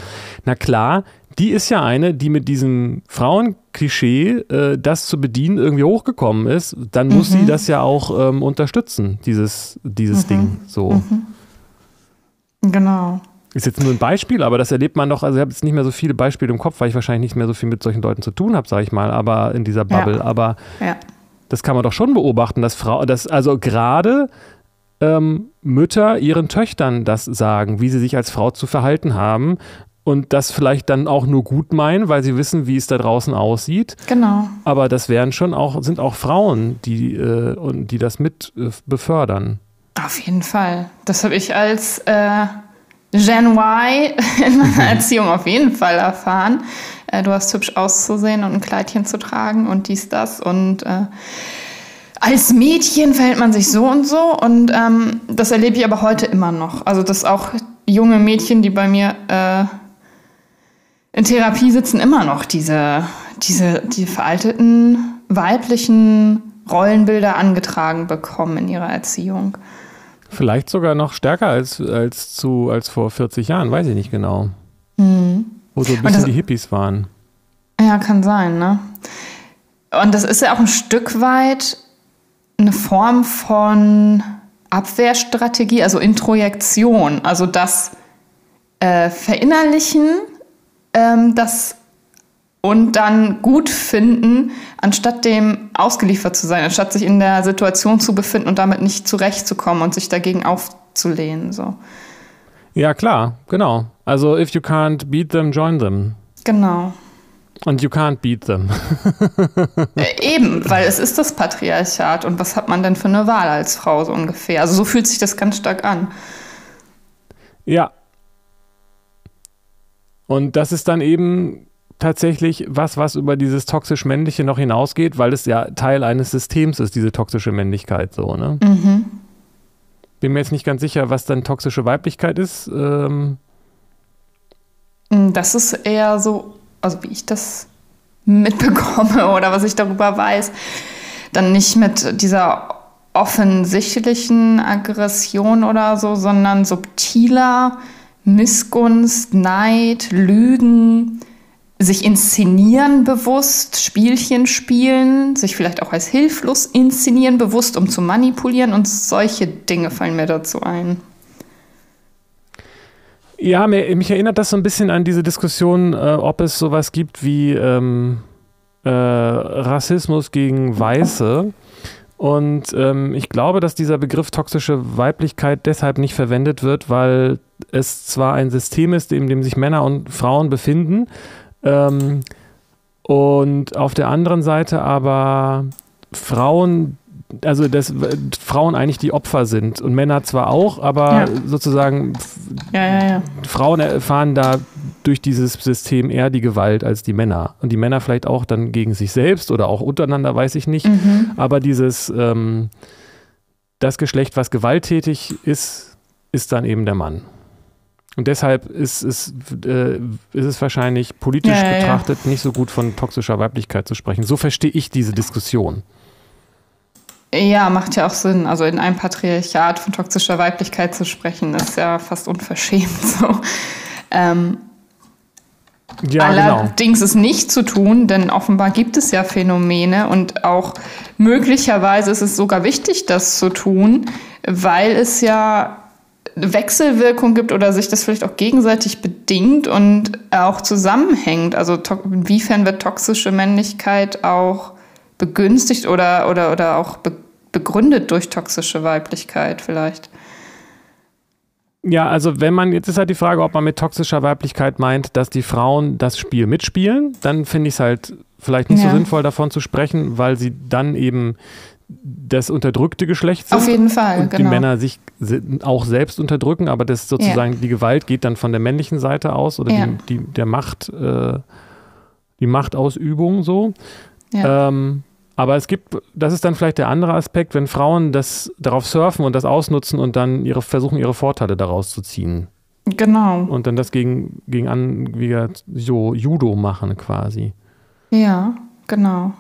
na klar, die ist ja eine, die mit diesem Frauenklischee, äh, das zu bedienen, irgendwie hochgekommen ist. Dann muss mhm. sie das ja auch ähm, unterstützen, dieses, dieses mhm. Ding. So. Mhm. Genau. Ist jetzt nur ein Beispiel, aber das erlebt man doch. Also, ich habe jetzt nicht mehr so viele Beispiele im Kopf, weil ich wahrscheinlich nicht mehr so viel mit solchen Leuten zu tun habe, sage ich mal, aber in dieser Bubble. Ja. Aber ja. das kann man doch schon beobachten, dass Frau, dass also gerade ähm, Mütter ihren Töchtern das sagen, wie sie sich als Frau zu verhalten haben und das vielleicht dann auch nur gut meinen, weil sie wissen, wie es da draußen aussieht. Genau. Aber das wären schon auch, sind auch Frauen, die, äh, die das mit äh, befördern. Auf jeden Fall. Das habe ich als äh, Gen Y <laughs> in meiner Erziehung auf jeden Fall erfahren. Äh, du hast hübsch auszusehen und ein Kleidchen zu tragen und dies, das. Und äh, als Mädchen verhält man sich so und so. Und ähm, das erlebe ich aber heute immer noch. Also, dass auch junge Mädchen, die bei mir äh, in Therapie sitzen, immer noch diese, diese, die veralteten weiblichen Rollenbilder angetragen bekommen in ihrer Erziehung. Vielleicht sogar noch stärker als, als, zu, als vor 40 Jahren, weiß ich nicht genau. Mhm. Wo so ein bisschen das, die Hippies waren. Ja, kann sein, ne? Und das ist ja auch ein Stück weit eine Form von Abwehrstrategie, also Introjektion, also das äh, Verinnerlichen, ähm, das und dann gut finden, anstatt dem ausgeliefert zu sein, anstatt sich in der Situation zu befinden und damit nicht zurechtzukommen und sich dagegen aufzulehnen. So. Ja, klar, genau. Also, if you can't beat them, join them. Genau. Und you can't beat them. <laughs> Äh, eben, weil es ist das Patriarchat und was hat man denn für eine Wahl als Frau so ungefähr? Also so fühlt sich das ganz stark an. Ja. Und das ist dann eben tatsächlich was, was über dieses toxisch-männliche noch hinausgeht, weil es ja Teil eines Systems ist, diese toxische Männlichkeit so, ne? Mhm. Bin mir jetzt nicht ganz sicher, was dann toxische Weiblichkeit ist. Ähm mm, das ist eher so, also wie ich das mitbekomme <laughs> oder was ich darüber weiß, dann nicht mit dieser offensichtlichen Aggression oder so, sondern subtiler Missgunst, Neid, Lügen, sich inszenieren bewusst, Spielchen spielen, sich vielleicht auch als hilflos inszenieren bewusst, um zu manipulieren und solche Dinge fallen mir dazu ein. Ja, mich erinnert das so ein bisschen an diese Diskussion, äh, ob es sowas gibt wie ähm, äh, Rassismus gegen Weiße. Und ähm, ich glaube, dass dieser Begriff toxische Weiblichkeit deshalb nicht verwendet wird, weil es zwar ein System ist, in dem sich Männer und Frauen befinden, ähm, und auf der anderen Seite aber Frauen, also dass Frauen eigentlich die Opfer sind und Männer zwar auch, aber ja. sozusagen ja, ja, Frauen erfahren da durch dieses System eher die Gewalt als die Männer. Und die Männer vielleicht auch dann gegen sich selbst oder auch untereinander, weiß ich nicht. Mhm. Aber dieses, ähm, das Geschlecht, was gewalttätig ist, ist dann eben der Mann. Und deshalb ist, ist, äh, ist es wahrscheinlich politisch ja, betrachtet ja. nicht so gut von toxischer Weiblichkeit zu sprechen. So verstehe ich diese Diskussion. Ja, macht ja auch Sinn. Also in einem Patriarchat von toxischer Weiblichkeit zu sprechen, ist ja fast unverschämt <laughs> so. Ähm, ja, genau. Allerdings genau. ist nicht zu tun, denn offenbar gibt es ja Phänomene und auch möglicherweise ist es sogar wichtig, das zu tun, weil es ja Wechselwirkung gibt oder sich das vielleicht auch gegenseitig bedingt und auch zusammenhängt. Also inwiefern wird toxische Männlichkeit auch begünstigt oder, oder, oder auch be begründet durch toxische Weiblichkeit vielleicht? Ja, also wenn man, jetzt ist halt die Frage, ob man mit toxischer Weiblichkeit meint, dass die Frauen das Spiel mitspielen, dann finde ich es halt vielleicht nicht ja. so sinnvoll davon zu sprechen, weil sie dann eben das unterdrückte Geschlecht sind. Auf jeden Fall, und genau. die Männer sich auch selbst unterdrücken, aber das sozusagen ja. die Gewalt geht dann von der männlichen Seite aus oder ja. die, die, der Macht, äh, die Machtausübung so. Ja. Ähm, aber es gibt, das ist dann vielleicht der andere Aspekt, wenn Frauen das darauf surfen und das ausnutzen und dann ihre, versuchen, ihre Vorteile daraus zu ziehen. Genau. Und dann das gegen, gegen an, wie so Judo machen quasi. Ja, genau.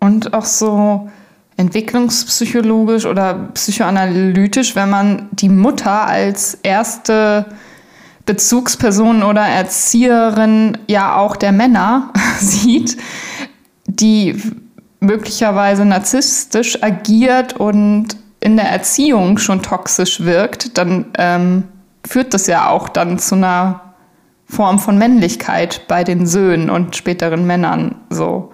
Und auch so entwicklungspsychologisch oder psychoanalytisch, wenn man die Mutter als erste Bezugsperson oder Erzieherin ja auch der Männer <laughs> sieht, die möglicherweise narzisstisch agiert und in der Erziehung schon toxisch wirkt, dann ähm, führt das ja auch dann zu einer Form von Männlichkeit bei den Söhnen und späteren Männern so.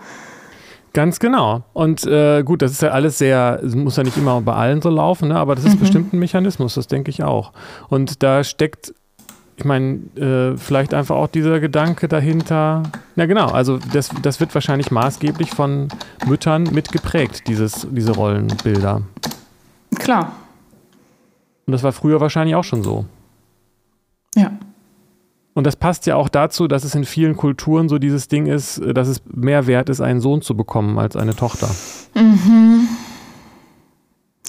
Ganz genau. Und äh, gut, das ist ja alles sehr, muss ja nicht immer bei allen so laufen, ne? aber das ist mhm. bestimmt ein Mechanismus, das denke ich auch. Und da steckt, ich meine, äh, vielleicht einfach auch dieser Gedanke dahinter. Ja, genau, also das, das wird wahrscheinlich maßgeblich von Müttern mitgeprägt, dieses, diese Rollenbilder. Klar. Und das war früher wahrscheinlich auch schon so. Ja. Und das passt ja auch dazu, dass es in vielen Kulturen so dieses Ding ist, äh, dass es mehr wert ist, einen Sohn zu bekommen als eine Tochter. Mhm.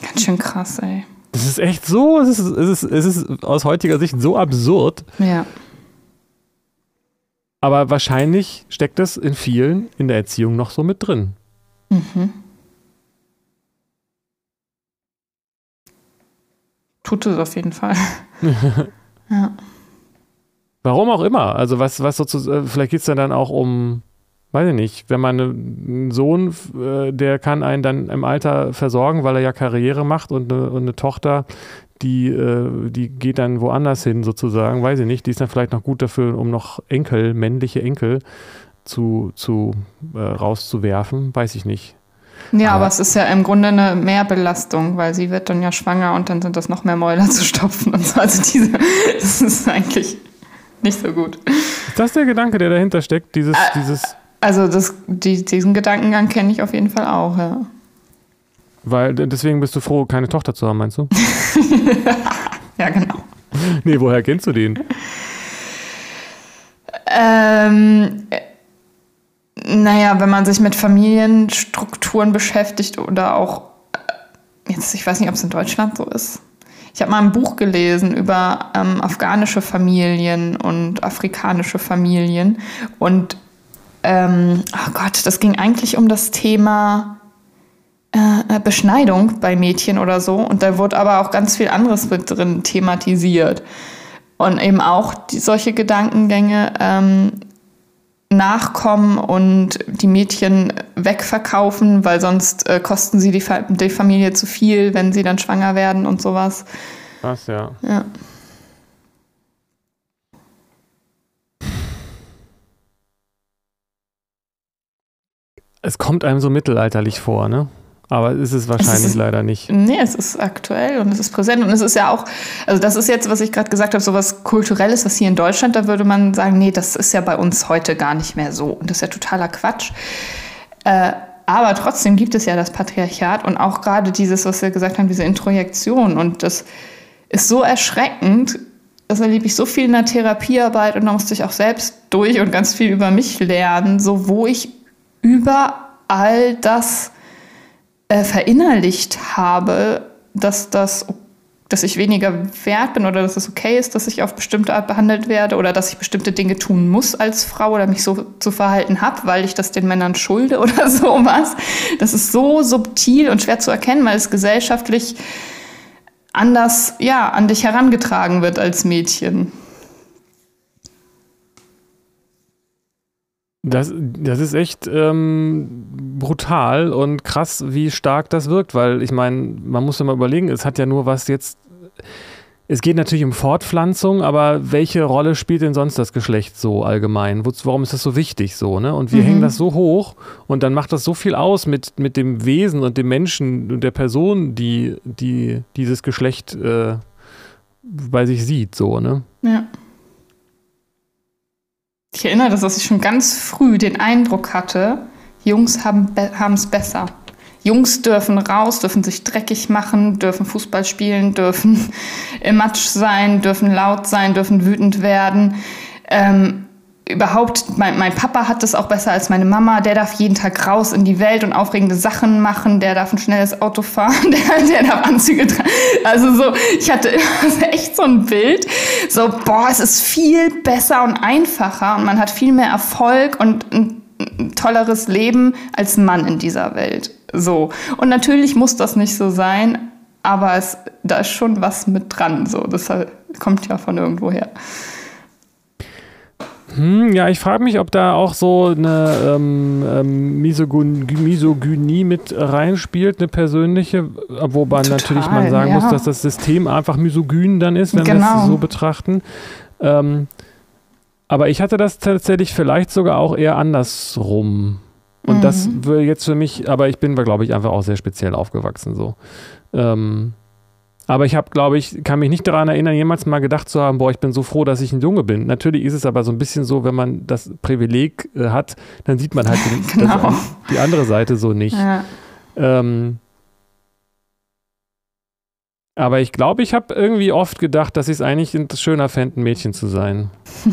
Ganz schön krass, ey. Das ist echt so, es ist, es ist, es ist aus heutiger Sicht so absurd. Ja. Aber wahrscheinlich steckt das in vielen in der Erziehung noch so mit drin. Mhm. Tut es auf jeden Fall. <laughs> ja. Warum auch immer. Also was, was sozusagen, äh, vielleicht geht es dann auch um, weiß ich nicht, wenn man einen Sohn, äh, der kann einen dann im Alter versorgen, weil er ja Karriere macht und eine, und eine Tochter, die, äh, die geht dann woanders hin sozusagen, weiß ich nicht, die ist dann vielleicht noch gut dafür, um noch Enkel, männliche Enkel zu, zu äh, rauszuwerfen, weiß ich nicht. Ja, aber, aber, es ist ja im Grunde eine Mehrbelastung, weil sie wird dann ja schwanger und dann sind das noch mehr Mäuler zu stopfen und so. Also diese, <laughs> das ist eigentlich <laughs> nicht so gut. Ist das der Gedanke, der dahinter steckt? Dieses, äh, dieses also das, die, diesen Gedankengang kenne ich auf jeden Fall auch, ja. Weil deswegen bist du froh, keine Tochter zu haben, meinst du? <laughs> ja, genau. Nee, woher kennst du den? Ähm, naja, wenn man sich mit Familienstrukturen beschäftigt oder auch, äh, jetzt, ich weiß nicht, ob es in Deutschland so ist, ich habe mal ein Buch gelesen über ähm, afghanische Familien und afrikanische Familien. Und ähm, oh Gott, das ging eigentlich um das Thema äh, Beschneidung bei Mädchen oder so. Und da wurde aber auch ganz viel anderes mit drin thematisiert. Und eben auch die, solche Gedankengänge, ähm, nachkommen und die Mädchen wegverkaufen, weil sonst äh, kosten sie die, Fa die, Familie zu viel, wenn sie dann schwanger werden und sowas. Was, ja. Ja. Es kommt einem so mittelalterlich vor, ne? Aber ist es wahrscheinlich es ist, leider nicht. Nee, es ist aktuell und es ist präsent. Und es ist ja auch, also das ist jetzt, was ich gerade gesagt habe, so was Kulturelles, was hier in Deutschland, da würde man sagen, nee, das ist ja bei uns heute gar nicht mehr so. Und das ist ja totaler Quatsch. Äh, aber trotzdem gibt es ja das Patriarchat und auch gerade dieses, was wir gesagt haben, diese Introjektion. Und das ist so erschreckend. Das erlebe ich so viel in der Therapiearbeit und da musste ich auch selbst durch und ganz viel über mich lernen, so wo ich überall das äh, verinnerlicht habe, dass das dass ich weniger wert bin oder dass es okay ist, dass ich auf bestimmte Art behandelt werde oder dass ich bestimmte Dinge tun muss als Frau oder mich so zu verhalten habe, weil ich das den Männern schulde <laughs> oder sowas. Das ist so subtil und schwer zu erkennen, weil es gesellschaftlich anders ja, an dich herangetragen wird als Mädchen. Das, das ist echt ähm, brutal und krass, wie stark das wirkt, weil ich meine, man muss ja mal überlegen, es hat ja nur was jetzt. Es geht natürlich um Fortpflanzung, aber welche Rolle spielt denn sonst das Geschlecht so allgemein? Warum ist das so wichtig so? Ne? Und wir mhm. hängen das so hoch und dann macht das so viel aus mit, mit dem Wesen und dem Menschen und der Person, die, die dieses Geschlecht äh, bei sich sieht, so, ne? Ja. Ich erinnere, dass ich schon ganz früh den Eindruck hatte, Jungs haben es besser. Jungs dürfen raus, dürfen sich dreckig machen, dürfen Fußball spielen, dürfen <laughs> im Matsch sein, dürfen laut sein, dürfen wütend werden. Ähm, überhaupt, mein, mein Papa hat das auch besser als meine Mama. Der darf jeden Tag raus in die Welt und aufregende Sachen machen. Der darf ein schnelles Auto fahren. <laughs> Der, der darf Anzüge tragen. Also so, ich hatte <laughs> echt so ein Bild. So, boah, es ist viel besser und einfacher und man hat viel mehr Erfolg und ein, tolleres Leben als Mann in dieser Welt. So. Und natürlich muss das nicht so sein, aber es, da ist schon was mit dran. So, das kommt ja von irgendwo her. Hm, ja, ich frage mich, ob da auch so eine ähm, ähm, Misogynie mit reinspielt, eine persönliche, wobei Total, natürlich man sagen ja. muss, dass das System einfach misogyn dann ist, wenn genau. wir es genau. so betrachten. Ähm, aber ich hatte das tatsächlich vielleicht sogar auch eher andersrum. Und mhm. das will jetzt für mich, aber ich bin, glaube ich, einfach auch sehr speziell aufgewachsen so. Ähm, aber ich habe, glaube ich, kann mich nicht daran erinnern, jemals mal gedacht zu haben, boah, ich bin so froh, dass ich ein Junge bin. Natürlich ist es aber so ein bisschen so, wenn man das Privileg äh, hat, dann sieht man halt die, <laughs> genau. das, die andere Seite so nicht. Ja. Ähm, aber ich glaube, ich habe irgendwie oft gedacht, dass ich es eigentlich schöner fände, ein Mädchen zu sein. <laughs>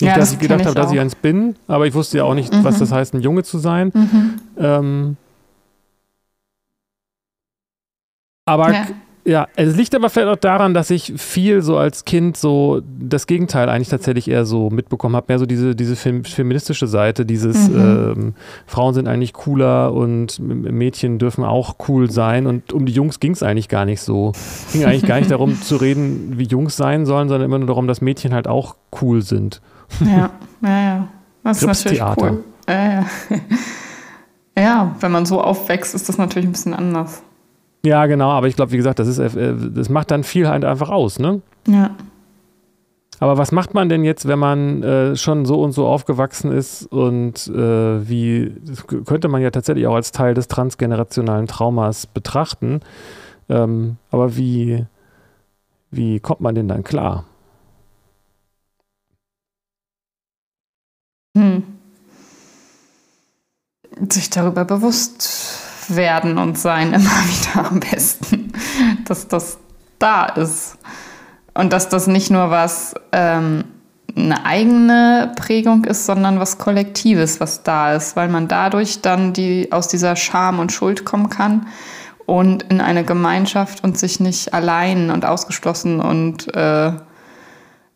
Nicht, ja, dass das ich gedacht habe, dass ich eins bin, aber ich wusste ja auch nicht, mhm. was das heißt, ein Junge zu sein. Mhm. Ähm, Aber ja. ja. es liegt aber vielleicht auch daran, dass ich viel so als Kind so das Gegenteil eigentlich tatsächlich eher so mitbekommen habe. Mehr so diese, diese feministische Seite, dieses mhm. ähm, Frauen sind eigentlich cooler und Mädchen dürfen auch cool sein. Und um die Jungs ging es eigentlich gar nicht so. Es ging eigentlich gar nicht <laughs> darum zu reden, wie Jungs sein sollen, sondern immer nur darum, dass Mädchen halt auch cool sind. Ja, ja, ja. Das ist natürlich Theater. cool. Ja, ja. <laughs> ja, wenn man so aufwächst, ist das natürlich ein bisschen anders. Ja, genau, aber ich glaube, wie gesagt, das, ist, äh, das macht dann viel halt einfach aus, ne? Ja. Aber was macht man denn jetzt, wenn man äh, schon so und so aufgewachsen ist und äh, wie, das könnte man ja tatsächlich auch als Teil des transgenerationalen Traumas betrachten. Ähm, aber wie, wie kommt man denn dann klar? Hm. Sich darüber bewusst werden und sein <laughs> immer wieder am besten, dass das da ist. Und dass das nicht nur was ähm, eine eigene Prägung ist, sondern was Kollektives, was da ist, weil man dadurch dann die, aus dieser Scham und Schuld kommen kann und in eine Gemeinschaft und sich nicht allein und ausgeschlossen und äh,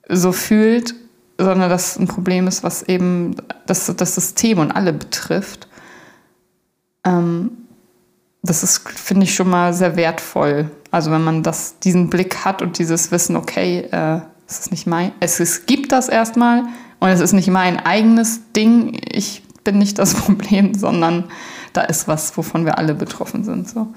so fühlt, sondern dass ein Problem ist, was eben das, das System und alle betrifft. Ähm, das ist, finde ich, schon mal sehr wertvoll. Also wenn man das, diesen Blick hat und dieses Wissen, okay, äh, es ist nicht mein, es, es gibt das erstmal und es ist nicht mein eigenes Ding, ich bin nicht das <laughs> Problem, sondern da ist was, wovon wir alle betroffen sind. So.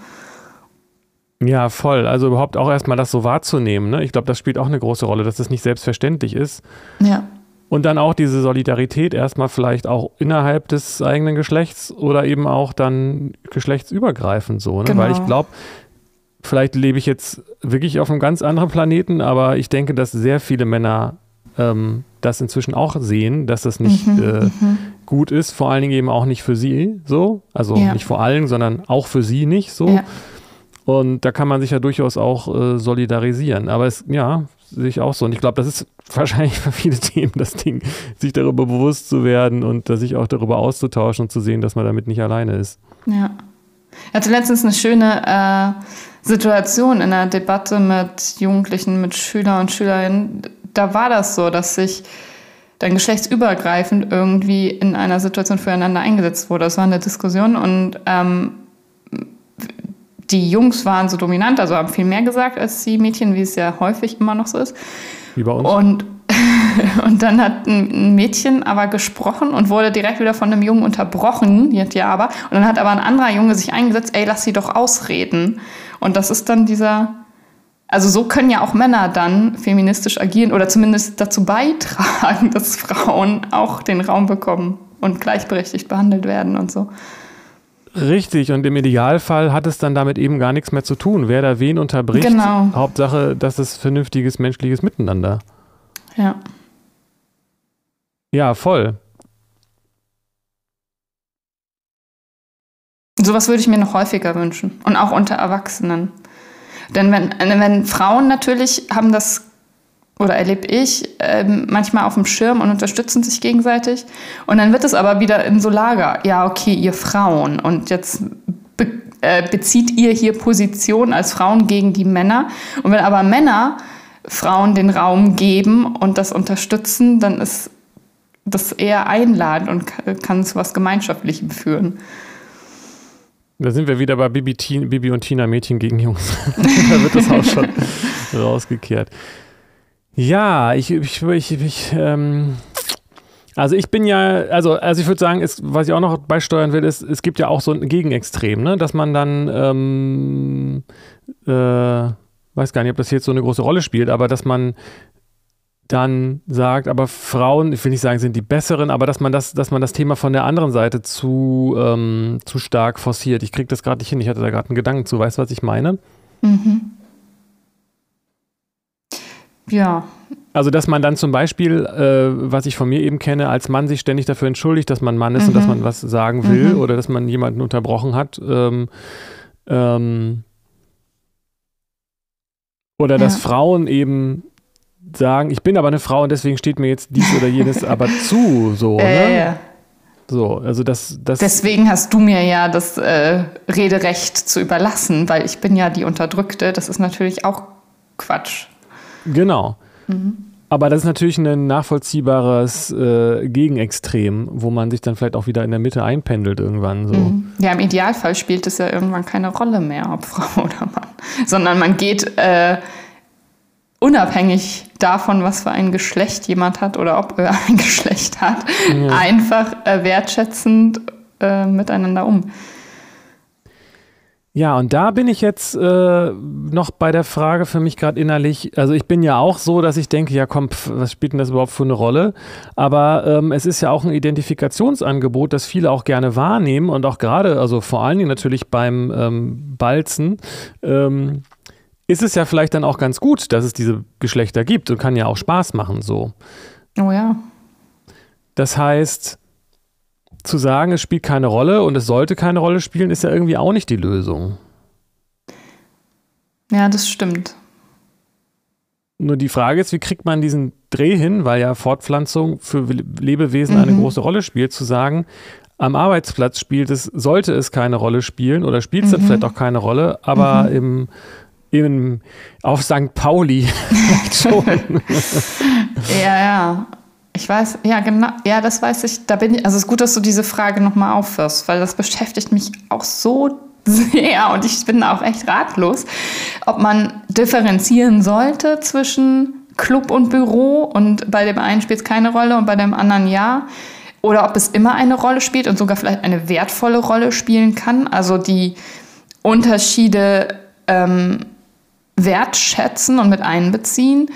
Ja, voll. Also überhaupt auch erstmal das so wahrzunehmen. Ne? Ich glaube, das spielt auch eine große Rolle, dass das nicht selbstverständlich ist. Ja. Und dann auch diese Solidarität erstmal vielleicht auch innerhalb des eigenen Geschlechts oder eben auch dann geschlechtsübergreifend so. Ne? Genau. Weil ich glaube, vielleicht lebe ich jetzt wirklich auf einem ganz anderen Planeten, aber ich denke, dass sehr viele Männer ähm, das inzwischen auch sehen, dass das nicht mhm, äh, mhm. gut ist, vor allen Dingen eben auch nicht für sie so. Also ja. nicht vor allen, sondern auch für sie nicht so. Ja. Und da kann man sich ja durchaus auch äh, solidarisieren. Aber es, ja, sehe ich auch so. Und ich glaube, das ist <laughs> wahrscheinlich für viele Themen das Ding, sich darüber bewusst zu werden und sich auch darüber auszutauschen und zu sehen, dass man damit nicht alleine ist. Ja. Ich hatte letztens eine schöne äh, Situation in einer Debatte mit Jugendlichen, mit Schülern und Schülerinnen. Da war das so, dass sich dann geschlechtsübergreifend irgendwie in einer Situation füreinander eingesetzt wurde. Das war eine Diskussion und ähm, die Jungs waren so dominant, also haben viel mehr gesagt als die Mädchen, wie es ja häufig immer noch so ist. Wie bei uns. Und, <laughs> und dann hat ein Mädchen aber gesprochen und wurde direkt wieder von einem Jungen unterbrochen, jetzt ja aber. Und dann hat aber ein anderer Junge sich eingesetzt, ey, lass sie doch ausreden. Und das ist dann dieser, also so können ja auch Männer dann feministisch agieren oder zumindest dazu beitragen, <laughs> dass Frauen auch den Raum bekommen und gleichberechtigt behandelt werden und so. Richtig, und im Idealfall hat es dann damit eben gar nichts mehr zu tun, wer da wen unterbricht. Genau. Hauptsache, das ist vernünftiges menschliches Miteinander. Ja. Ja, voll. Sowas würde ich mir noch häufiger wünschen. Und auch unter Erwachsenen. Denn wenn, wenn Frauen natürlich haben das oder erlebe ich ähm, manchmal auf dem Schirm und unterstützen sich gegenseitig. Und dann wird es aber wieder in so Lager. Ja, okay, ihr Frauen. Und jetzt be äh, bezieht ihr hier Position als Frauen gegen die Männer. Und wenn aber Männer Frauen den Raum geben und das unterstützen, dann ist das eher einladend und kann zu was Gemeinschaftlichem führen. Da sind wir wieder bei Bibi, Bibi und Tina Mädchen gegen Jungs. <laughs> da wird das auch schon <laughs> rausgekehrt. Ja, ich, ich, ich, ich ähm, also ich bin ja, also, also ich würde sagen, ist, was ich auch noch beisteuern will, ist, es gibt ja auch so ein Gegenextrem, ne? dass man dann, ähm, äh, weiß gar nicht, ob das jetzt so eine große Rolle spielt, aber dass man dann sagt, aber Frauen, ich will nicht sagen, sind die besseren, aber dass man das, dass man das Thema von der anderen Seite zu, ähm, zu stark forciert. Ich kriege das gerade nicht hin, ich hatte da gerade einen Gedanken zu, weißt du, was ich meine? Mhm. Ja. Also, dass man dann zum Beispiel, äh, was ich von mir eben kenne, als Mann sich ständig dafür entschuldigt, dass man Mann ist mhm. und dass mhm. man was sagen will mhm. oder dass man jemanden unterbrochen hat. Ähm, ähm, oder dass ja. Frauen eben sagen, ich bin aber eine Frau und deswegen steht mir jetzt dies oder jenes <laughs> aber zu, so, ne? Ja, So, also das, das. Deswegen hast du mir ja das äh, Rederecht zu überlassen, weil ich bin ja die Unterdrückte. Das ist natürlich auch Quatsch. Genau. Mhm. Aber das ist natürlich ein nachvollziehbares äh, Gegenextrem, wo man sich dann vielleicht auch wieder in der Mitte einpendelt irgendwann. So. Mhm. Ja, im Idealfall spielt es ja irgendwann keine Rolle mehr, ob Frau <laughs> oder Mann, sondern man geht äh, unabhängig davon, was für ein Geschlecht jemand hat oder ob er <laughs> ein Geschlecht hat, ja. einfach äh, wertschätzend äh, miteinander um. Ja, und da bin ich jetzt äh, noch bei der Frage für mich gerade innerlich. Also ich bin ja auch so, dass ich denke, ja komm, pf, was spielt denn das überhaupt für eine Rolle? Aber ähm, es ist ja auch ein Identifikationsangebot, das viele auch gerne wahrnehmen und auch gerade, also vor allen Dingen natürlich beim ähm, Balzen. Ähm, ist es ja vielleicht dann auch ganz gut, dass es diese Geschlechter gibt und kann ja auch Spaß machen so. Oh ja. Das heißt, zu sagen, es spielt keine Rolle und es sollte keine Rolle spielen, ist ja irgendwie auch nicht die Lösung. Ja, das stimmt. Nur die Frage ist, wie kriegt man diesen Dreh hin, weil ja Fortpflanzung für Lebewesen mhm. eine große Rolle spielt, zu sagen, am Arbeitsplatz spielt es, sollte es keine Rolle spielen oder spielt es mhm. dann vielleicht auch keine Rolle, aber mhm. im im, auf St. Pauli <laughs> <laughs> schon. ja, ja. Ich weiß, ja, genau, ja, das weiß ich. Da bin ich, also es ist gut, dass du diese Frage nochmal aufführst, weil das beschäftigt mich auch so <laughs> sehr und ich bin auch echt ratlos, ob man differenzieren sollte zwischen Club und Büro und bei dem einen spielt es keine Rolle und bei dem anderen ja. Oder ob es immer eine Rolle spielt und sogar vielleicht eine wertvolle Rolle spielen kann. Also die Unterschiede ähm, wertschätzen und mit einbeziehen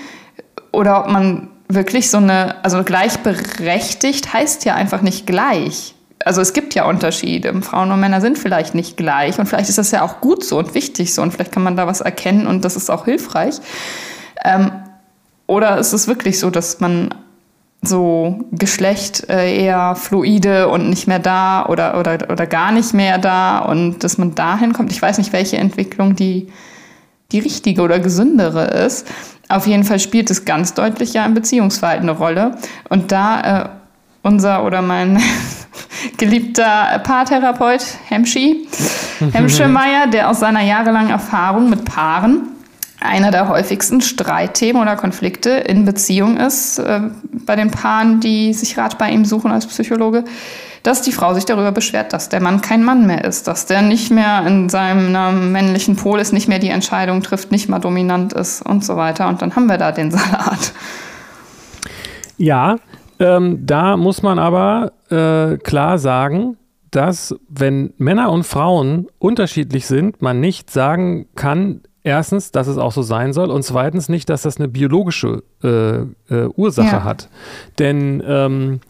oder ob man wirklich so eine, also gleichberechtigt heißt ja einfach nicht gleich. Also es gibt ja Unterschiede. Frauen und Männer sind vielleicht nicht gleich und vielleicht ist das ja auch gut so und wichtig so und vielleicht kann man da was erkennen und das ist auch hilfreich. Ähm, oder ist es wirklich so, dass man so Geschlecht äh, eher fluide und nicht mehr da oder, oder, oder gar nicht mehr da und dass man dahin kommt? Ich weiß nicht, welche Entwicklung die die richtige oder gesündere ist. Auf jeden Fall spielt es ganz deutlich ja im Beziehungsverhalten eine Rolle. Und da äh, unser oder mein <laughs> geliebter Paartherapeut Hemschi, <laughs> Hemschemeyer, der aus seiner jahrelangen Erfahrung mit Paaren einer der häufigsten Streitthemen oder Konflikte in Beziehung ist, äh, bei den Paaren, die sich Rat bei ihm suchen als Psychologe, dass die Frau sich darüber beschwert, dass der Mann kein Mann mehr ist, dass der nicht mehr in seinem männlichen Pol ist, nicht mehr die Entscheidung trifft, nicht mal dominant ist und so weiter. Und dann haben wir da den Salat. Ja, ähm, da muss man aber äh, klar sagen, dass wenn Männer und Frauen unterschiedlich sind, man nicht sagen kann, erstens, dass es auch so sein soll und zweitens nicht, dass das eine biologische äh, äh, Ursache ja. hat. Denn ähm,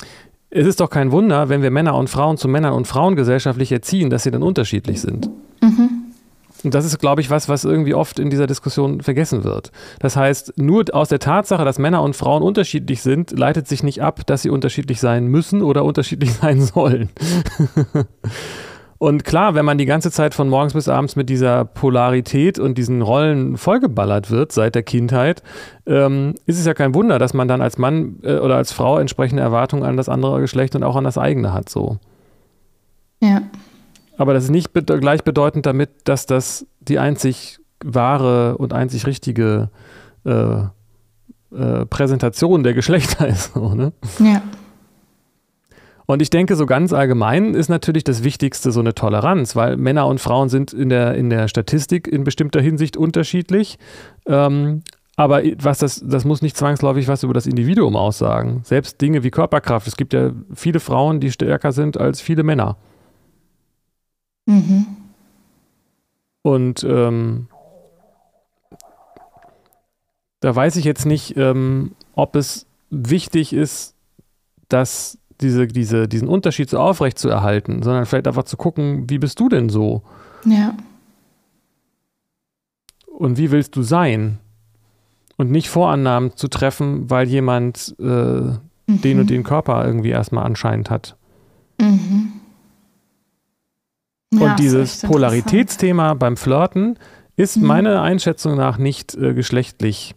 es ist doch kein Wunder, wenn wir Männer und Frauen zu Männern und Frauen gesellschaftlich erziehen, dass sie dann unterschiedlich sind. Mhm. Und das ist, glaube ich, was, was irgendwie oft in dieser Diskussion vergessen wird. Das heißt, nur aus der Tatsache, dass Männer und Frauen unterschiedlich sind, leitet sich nicht ab, dass sie unterschiedlich sein müssen oder unterschiedlich <laughs> sein sollen. Und klar, wenn man die ganze Zeit von morgens bis abends mit dieser Polarität und diesen Rollen vollgeballert wird seit der Kindheit, ähm, ist es ja kein Wunder, dass man dann als Mann äh, oder als Frau entsprechende Erwartungen an das andere Geschlecht und auch an das eigene hat. So. Ja. Aber das ist nicht be gleichbedeutend damit, dass das die einzig wahre und einzig richtige äh, äh, Präsentation der Geschlechter <laughs> ist. So, ne? Ja. Und ich denke, so ganz allgemein ist natürlich das Wichtigste so eine Toleranz, weil Männer und Frauen sind in der, in der Statistik in bestimmter Hinsicht unterschiedlich. Ähm, aber was das, das muss nicht zwangsläufig was über das Individuum aussagen. Selbst Dinge wie Körperkraft. Es gibt ja viele Frauen, die stärker sind als viele Männer. Mhm. Und ähm, da weiß ich jetzt nicht, ähm, ob es wichtig ist, dass diese, diese, diesen Unterschied so aufrecht zu erhalten, sondern vielleicht einfach zu gucken, wie bist du denn so? Ja. Und wie willst du sein? Und nicht Vorannahmen zu treffen, weil jemand äh, mhm. den und den Körper irgendwie erstmal anscheinend hat. Mhm. Und Ja, dieses ist echt Polaritätsthema beim Flirten ist Mhm. meiner Einschätzung nach nicht äh, geschlechtlich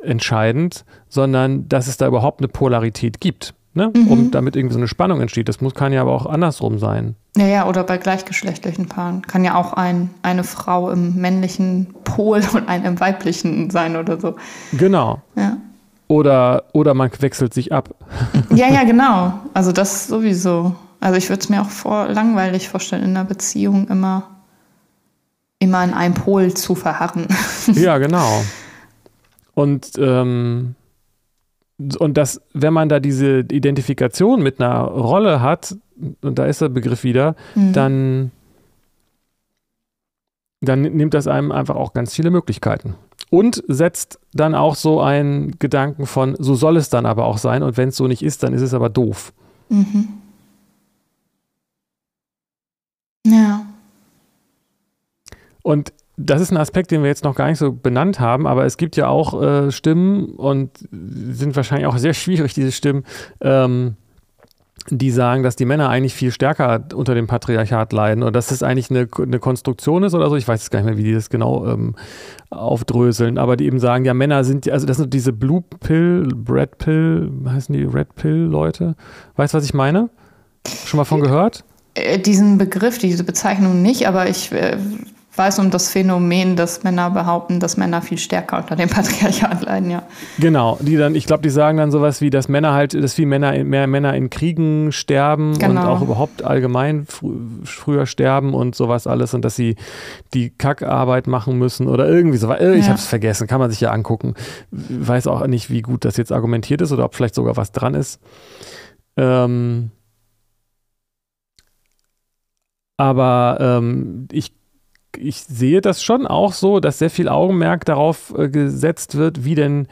entscheidend, sondern dass es da überhaupt eine Polarität gibt. Ne? Mhm. Um damit irgendwie so eine Spannung entsteht. Das muss, kann ja aber auch andersrum sein. Ja, ja, oder bei gleichgeschlechtlichen Paaren. Kann ja auch ein, eine Frau im männlichen Pol und ein im weiblichen sein oder so. Genau. Ja. Oder, oder man wechselt sich ab. Ja, ja, <laughs> genau. Also das sowieso. Also ich würde es mir auch vor, langweilig vorstellen, in einer Beziehung immer, immer in einem Pol zu verharren. ja, genau. Und, ähm, und das, wenn man da diese Identifikation mit einer Rolle hat, und da ist der Begriff wieder, Mhm. dann, dann nimmt das einem einfach auch ganz viele Möglichkeiten. Und setzt dann auch so einen Gedanken von, so soll es dann aber auch sein und wenn es so nicht ist, dann ist es aber doof. Mhm. Ja. Und das ist ein Aspekt, den wir jetzt noch gar nicht so benannt haben, aber es gibt ja auch äh, Stimmen und sind wahrscheinlich auch sehr <laughs> schwierig, diese Stimmen, ähm, die sagen, dass die Männer eigentlich viel stärker unter dem Patriarchat leiden und dass es eigentlich eine, eine Konstruktion ist oder so. Ich weiß jetzt gar nicht mehr, wie die das genau ähm, aufdröseln, aber die eben sagen, ja, Männer sind, also das sind diese Blue Pill, Red Pill, heißen die Red Pill Leute? Weißt du, was ich meine? Schon mal von gehört? Äh, Diesen Begriff, diese Bezeichnung nicht, aber ich äh, weiß um das Phänomen, dass Männer behaupten, dass Männer viel stärker unter dem Patriarchat leiden, ja. Genau, die dann, ich glaube, die sagen dann sowas wie, dass Männer halt, dass viel Männer in, mehr Männer in Kriegen sterben und Genau. auch überhaupt allgemein frü früher sterben und sowas alles und dass sie die Kackarbeit machen müssen oder irgendwie so. Äh, Ich Ja. habe es vergessen, kann man sich ja angucken. Weiß auch nicht, wie gut das jetzt argumentiert ist oder ob vielleicht sogar was dran ist. Ähm, aber ähm, ich ich sehe das schon auch so, dass sehr viel Augenmerk darauf äh, gesetzt wird, wie denn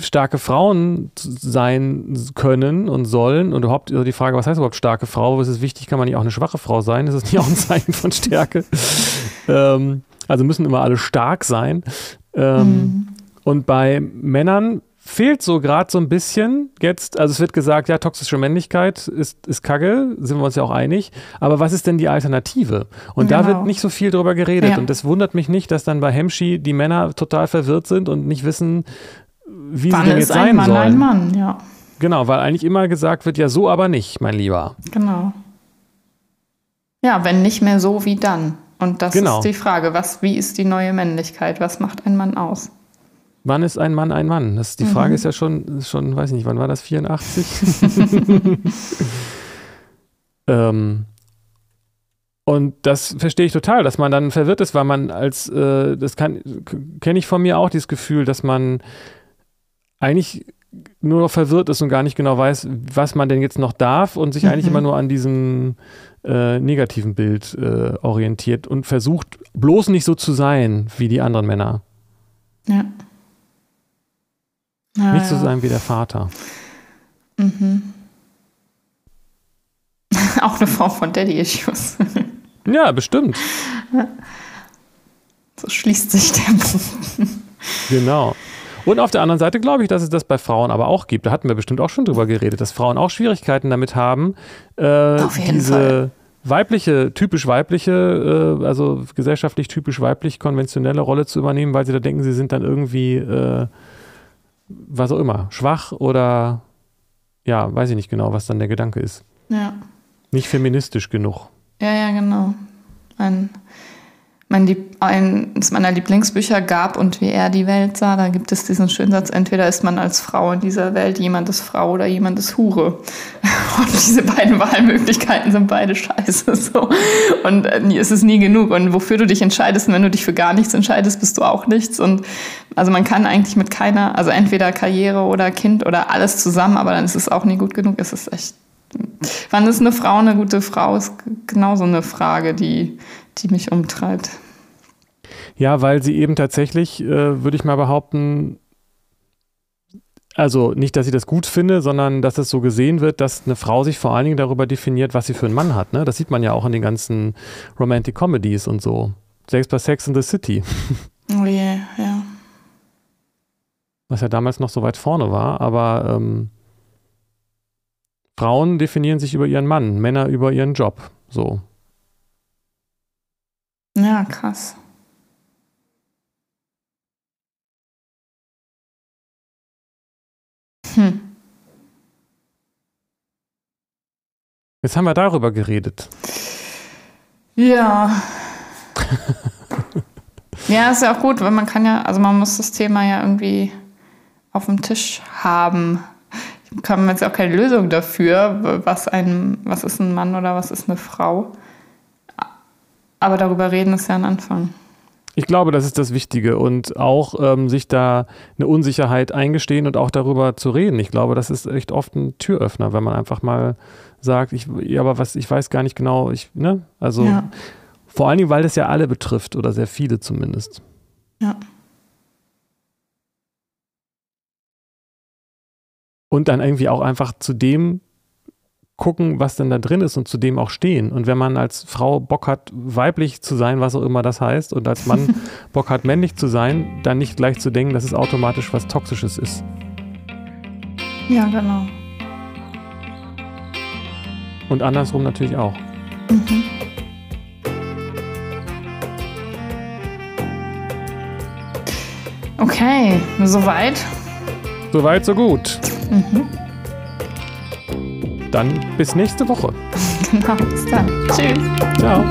starke Frauen sein können und sollen. Und überhaupt also die Frage, was heißt überhaupt starke Frau? Ist es wichtig, kann man nicht auch eine schwache Frau sein? Ist es nicht auch ein Zeichen von Stärke? <laughs> ähm, also müssen immer alle stark sein. Ähm, Mhm. Und bei Männern fehlt so gerade so ein bisschen jetzt, also es wird gesagt, ja, toxische Männlichkeit ist, ist Kacke, sind wir uns ja auch einig, aber was ist denn die Alternative? Und da Genau. wird nicht so viel drüber geredet Ja. und das wundert mich nicht, dass dann bei Hemschi die Männer total verwirrt sind und nicht wissen, wie Wann sie denn jetzt ein sein Mann sollen. ein Mann, ja. Genau, weil eigentlich immer gesagt wird, ja, so aber nicht, mein Lieber. Genau. Ja, wenn nicht mehr so, wie dann? Und das Genau. ist die Frage, was, wie ist die neue Männlichkeit? Was macht ein Mann aus? Wann ist ein Mann ein Mann? Das, die Frage Mhm. ist ja schon, schon, weiß ich nicht, wann war das? 84? <laughs> ähm, und das verstehe ich total, dass man dann verwirrt ist, weil man als, äh, das kann, kenne ich von mir auch, dieses Gefühl, dass man eigentlich nur noch verwirrt ist und gar nicht genau weiß, was man denn jetzt noch darf und sich eigentlich Mhm. immer nur an diesem äh, negativen Bild äh, orientiert und versucht bloß nicht so zu sein wie die anderen Männer. Ja. Ja, nicht so ja. sein wie der Vater. Mhm. <laughs> Auch eine Form von Daddy-Issues. <laughs> Ja, bestimmt. so schließt sich der Bogen. Genau. Und auf der anderen Seite glaube ich, dass es das bei Frauen aber auch gibt. Da hatten wir bestimmt auch schon drüber geredet, dass Frauen auch Schwierigkeiten damit haben, äh, diese Fall. weibliche, typisch weibliche, äh, also gesellschaftlich typisch weiblich konventionelle Rolle zu übernehmen, weil sie da denken, sie sind dann irgendwie, äh, was auch immer, schwach oder ja, weiß ich nicht genau, was dann der Gedanke ist. Ja. Nicht feministisch genug. Ja, ja, genau. Ein mein Lieb eines meiner Lieblingsbücher gab und wie er die Welt sah, da gibt es diesen schönen Satz, entweder ist man als Frau in dieser Welt, jemand ist Frau oder jemand ist Hure. <laughs> Und diese beiden Wahlmöglichkeiten sind beide scheiße. So. Und äh, es ist nie genug. Und wofür du dich entscheidest, wenn du dich für gar nichts entscheidest, bist du auch nichts. Und also man kann eigentlich mit keiner, also entweder Karriere oder Kind oder alles zusammen, aber dann ist es auch nie gut genug. Es ist echt Wann ist eine Frau eine gute Frau, ist genauso eine Frage, die, die mich umtreibt. Ja, weil sie eben tatsächlich, äh, würde ich mal behaupten, also nicht, dass ich das gut finde, sondern dass es so gesehen wird, dass eine Frau sich vor allen Dingen darüber definiert, was sie für einen Mann hat. Ne? Das sieht man ja auch in den ganzen Romantic Comedies und so. Selbst bei Sex in the City. Oh je, ja. Was ja damals noch so weit vorne war, aber ähm, Frauen definieren sich über ihren Mann, Männer über ihren Job. So. Ja, krass. Hm. Jetzt haben wir darüber geredet. Ja. <laughs> ja, ist ja auch gut, weil man kann ja, also man muss das Thema ja irgendwie auf dem Tisch haben. Ich kann jetzt auch keine Lösung dafür, was ein, was ist ein Mann oder was ist eine Frau. Aber darüber reden ist ja ein Anfang. Ich glaube, das ist das Wichtige und auch ähm, sich da eine Unsicherheit eingestehen und auch darüber zu reden. Ich glaube, das ist echt oft ein Türöffner, wenn man einfach mal sagt, ich, ja, aber was, ich weiß gar nicht genau, ich, ne? Also ja. vor allen Dingen, weil das ja alle betrifft oder sehr viele zumindest. Ja. Und dann irgendwie auch einfach zu dem gucken, was denn da drin ist und zu dem auch stehen. Und wenn man als Frau Bock hat, weiblich zu sein, was auch immer das heißt, und als Mann <laughs> Bock hat, männlich zu sein, dann nicht gleich zu denken, dass es automatisch was Toxisches ist. Ja, genau. Und andersrum natürlich auch. Mhm. Okay, soweit. Soweit, so gut. Mhm. Dann bis nächste Woche. <laughs> Genau, bis dann. Tschüss. Ciao.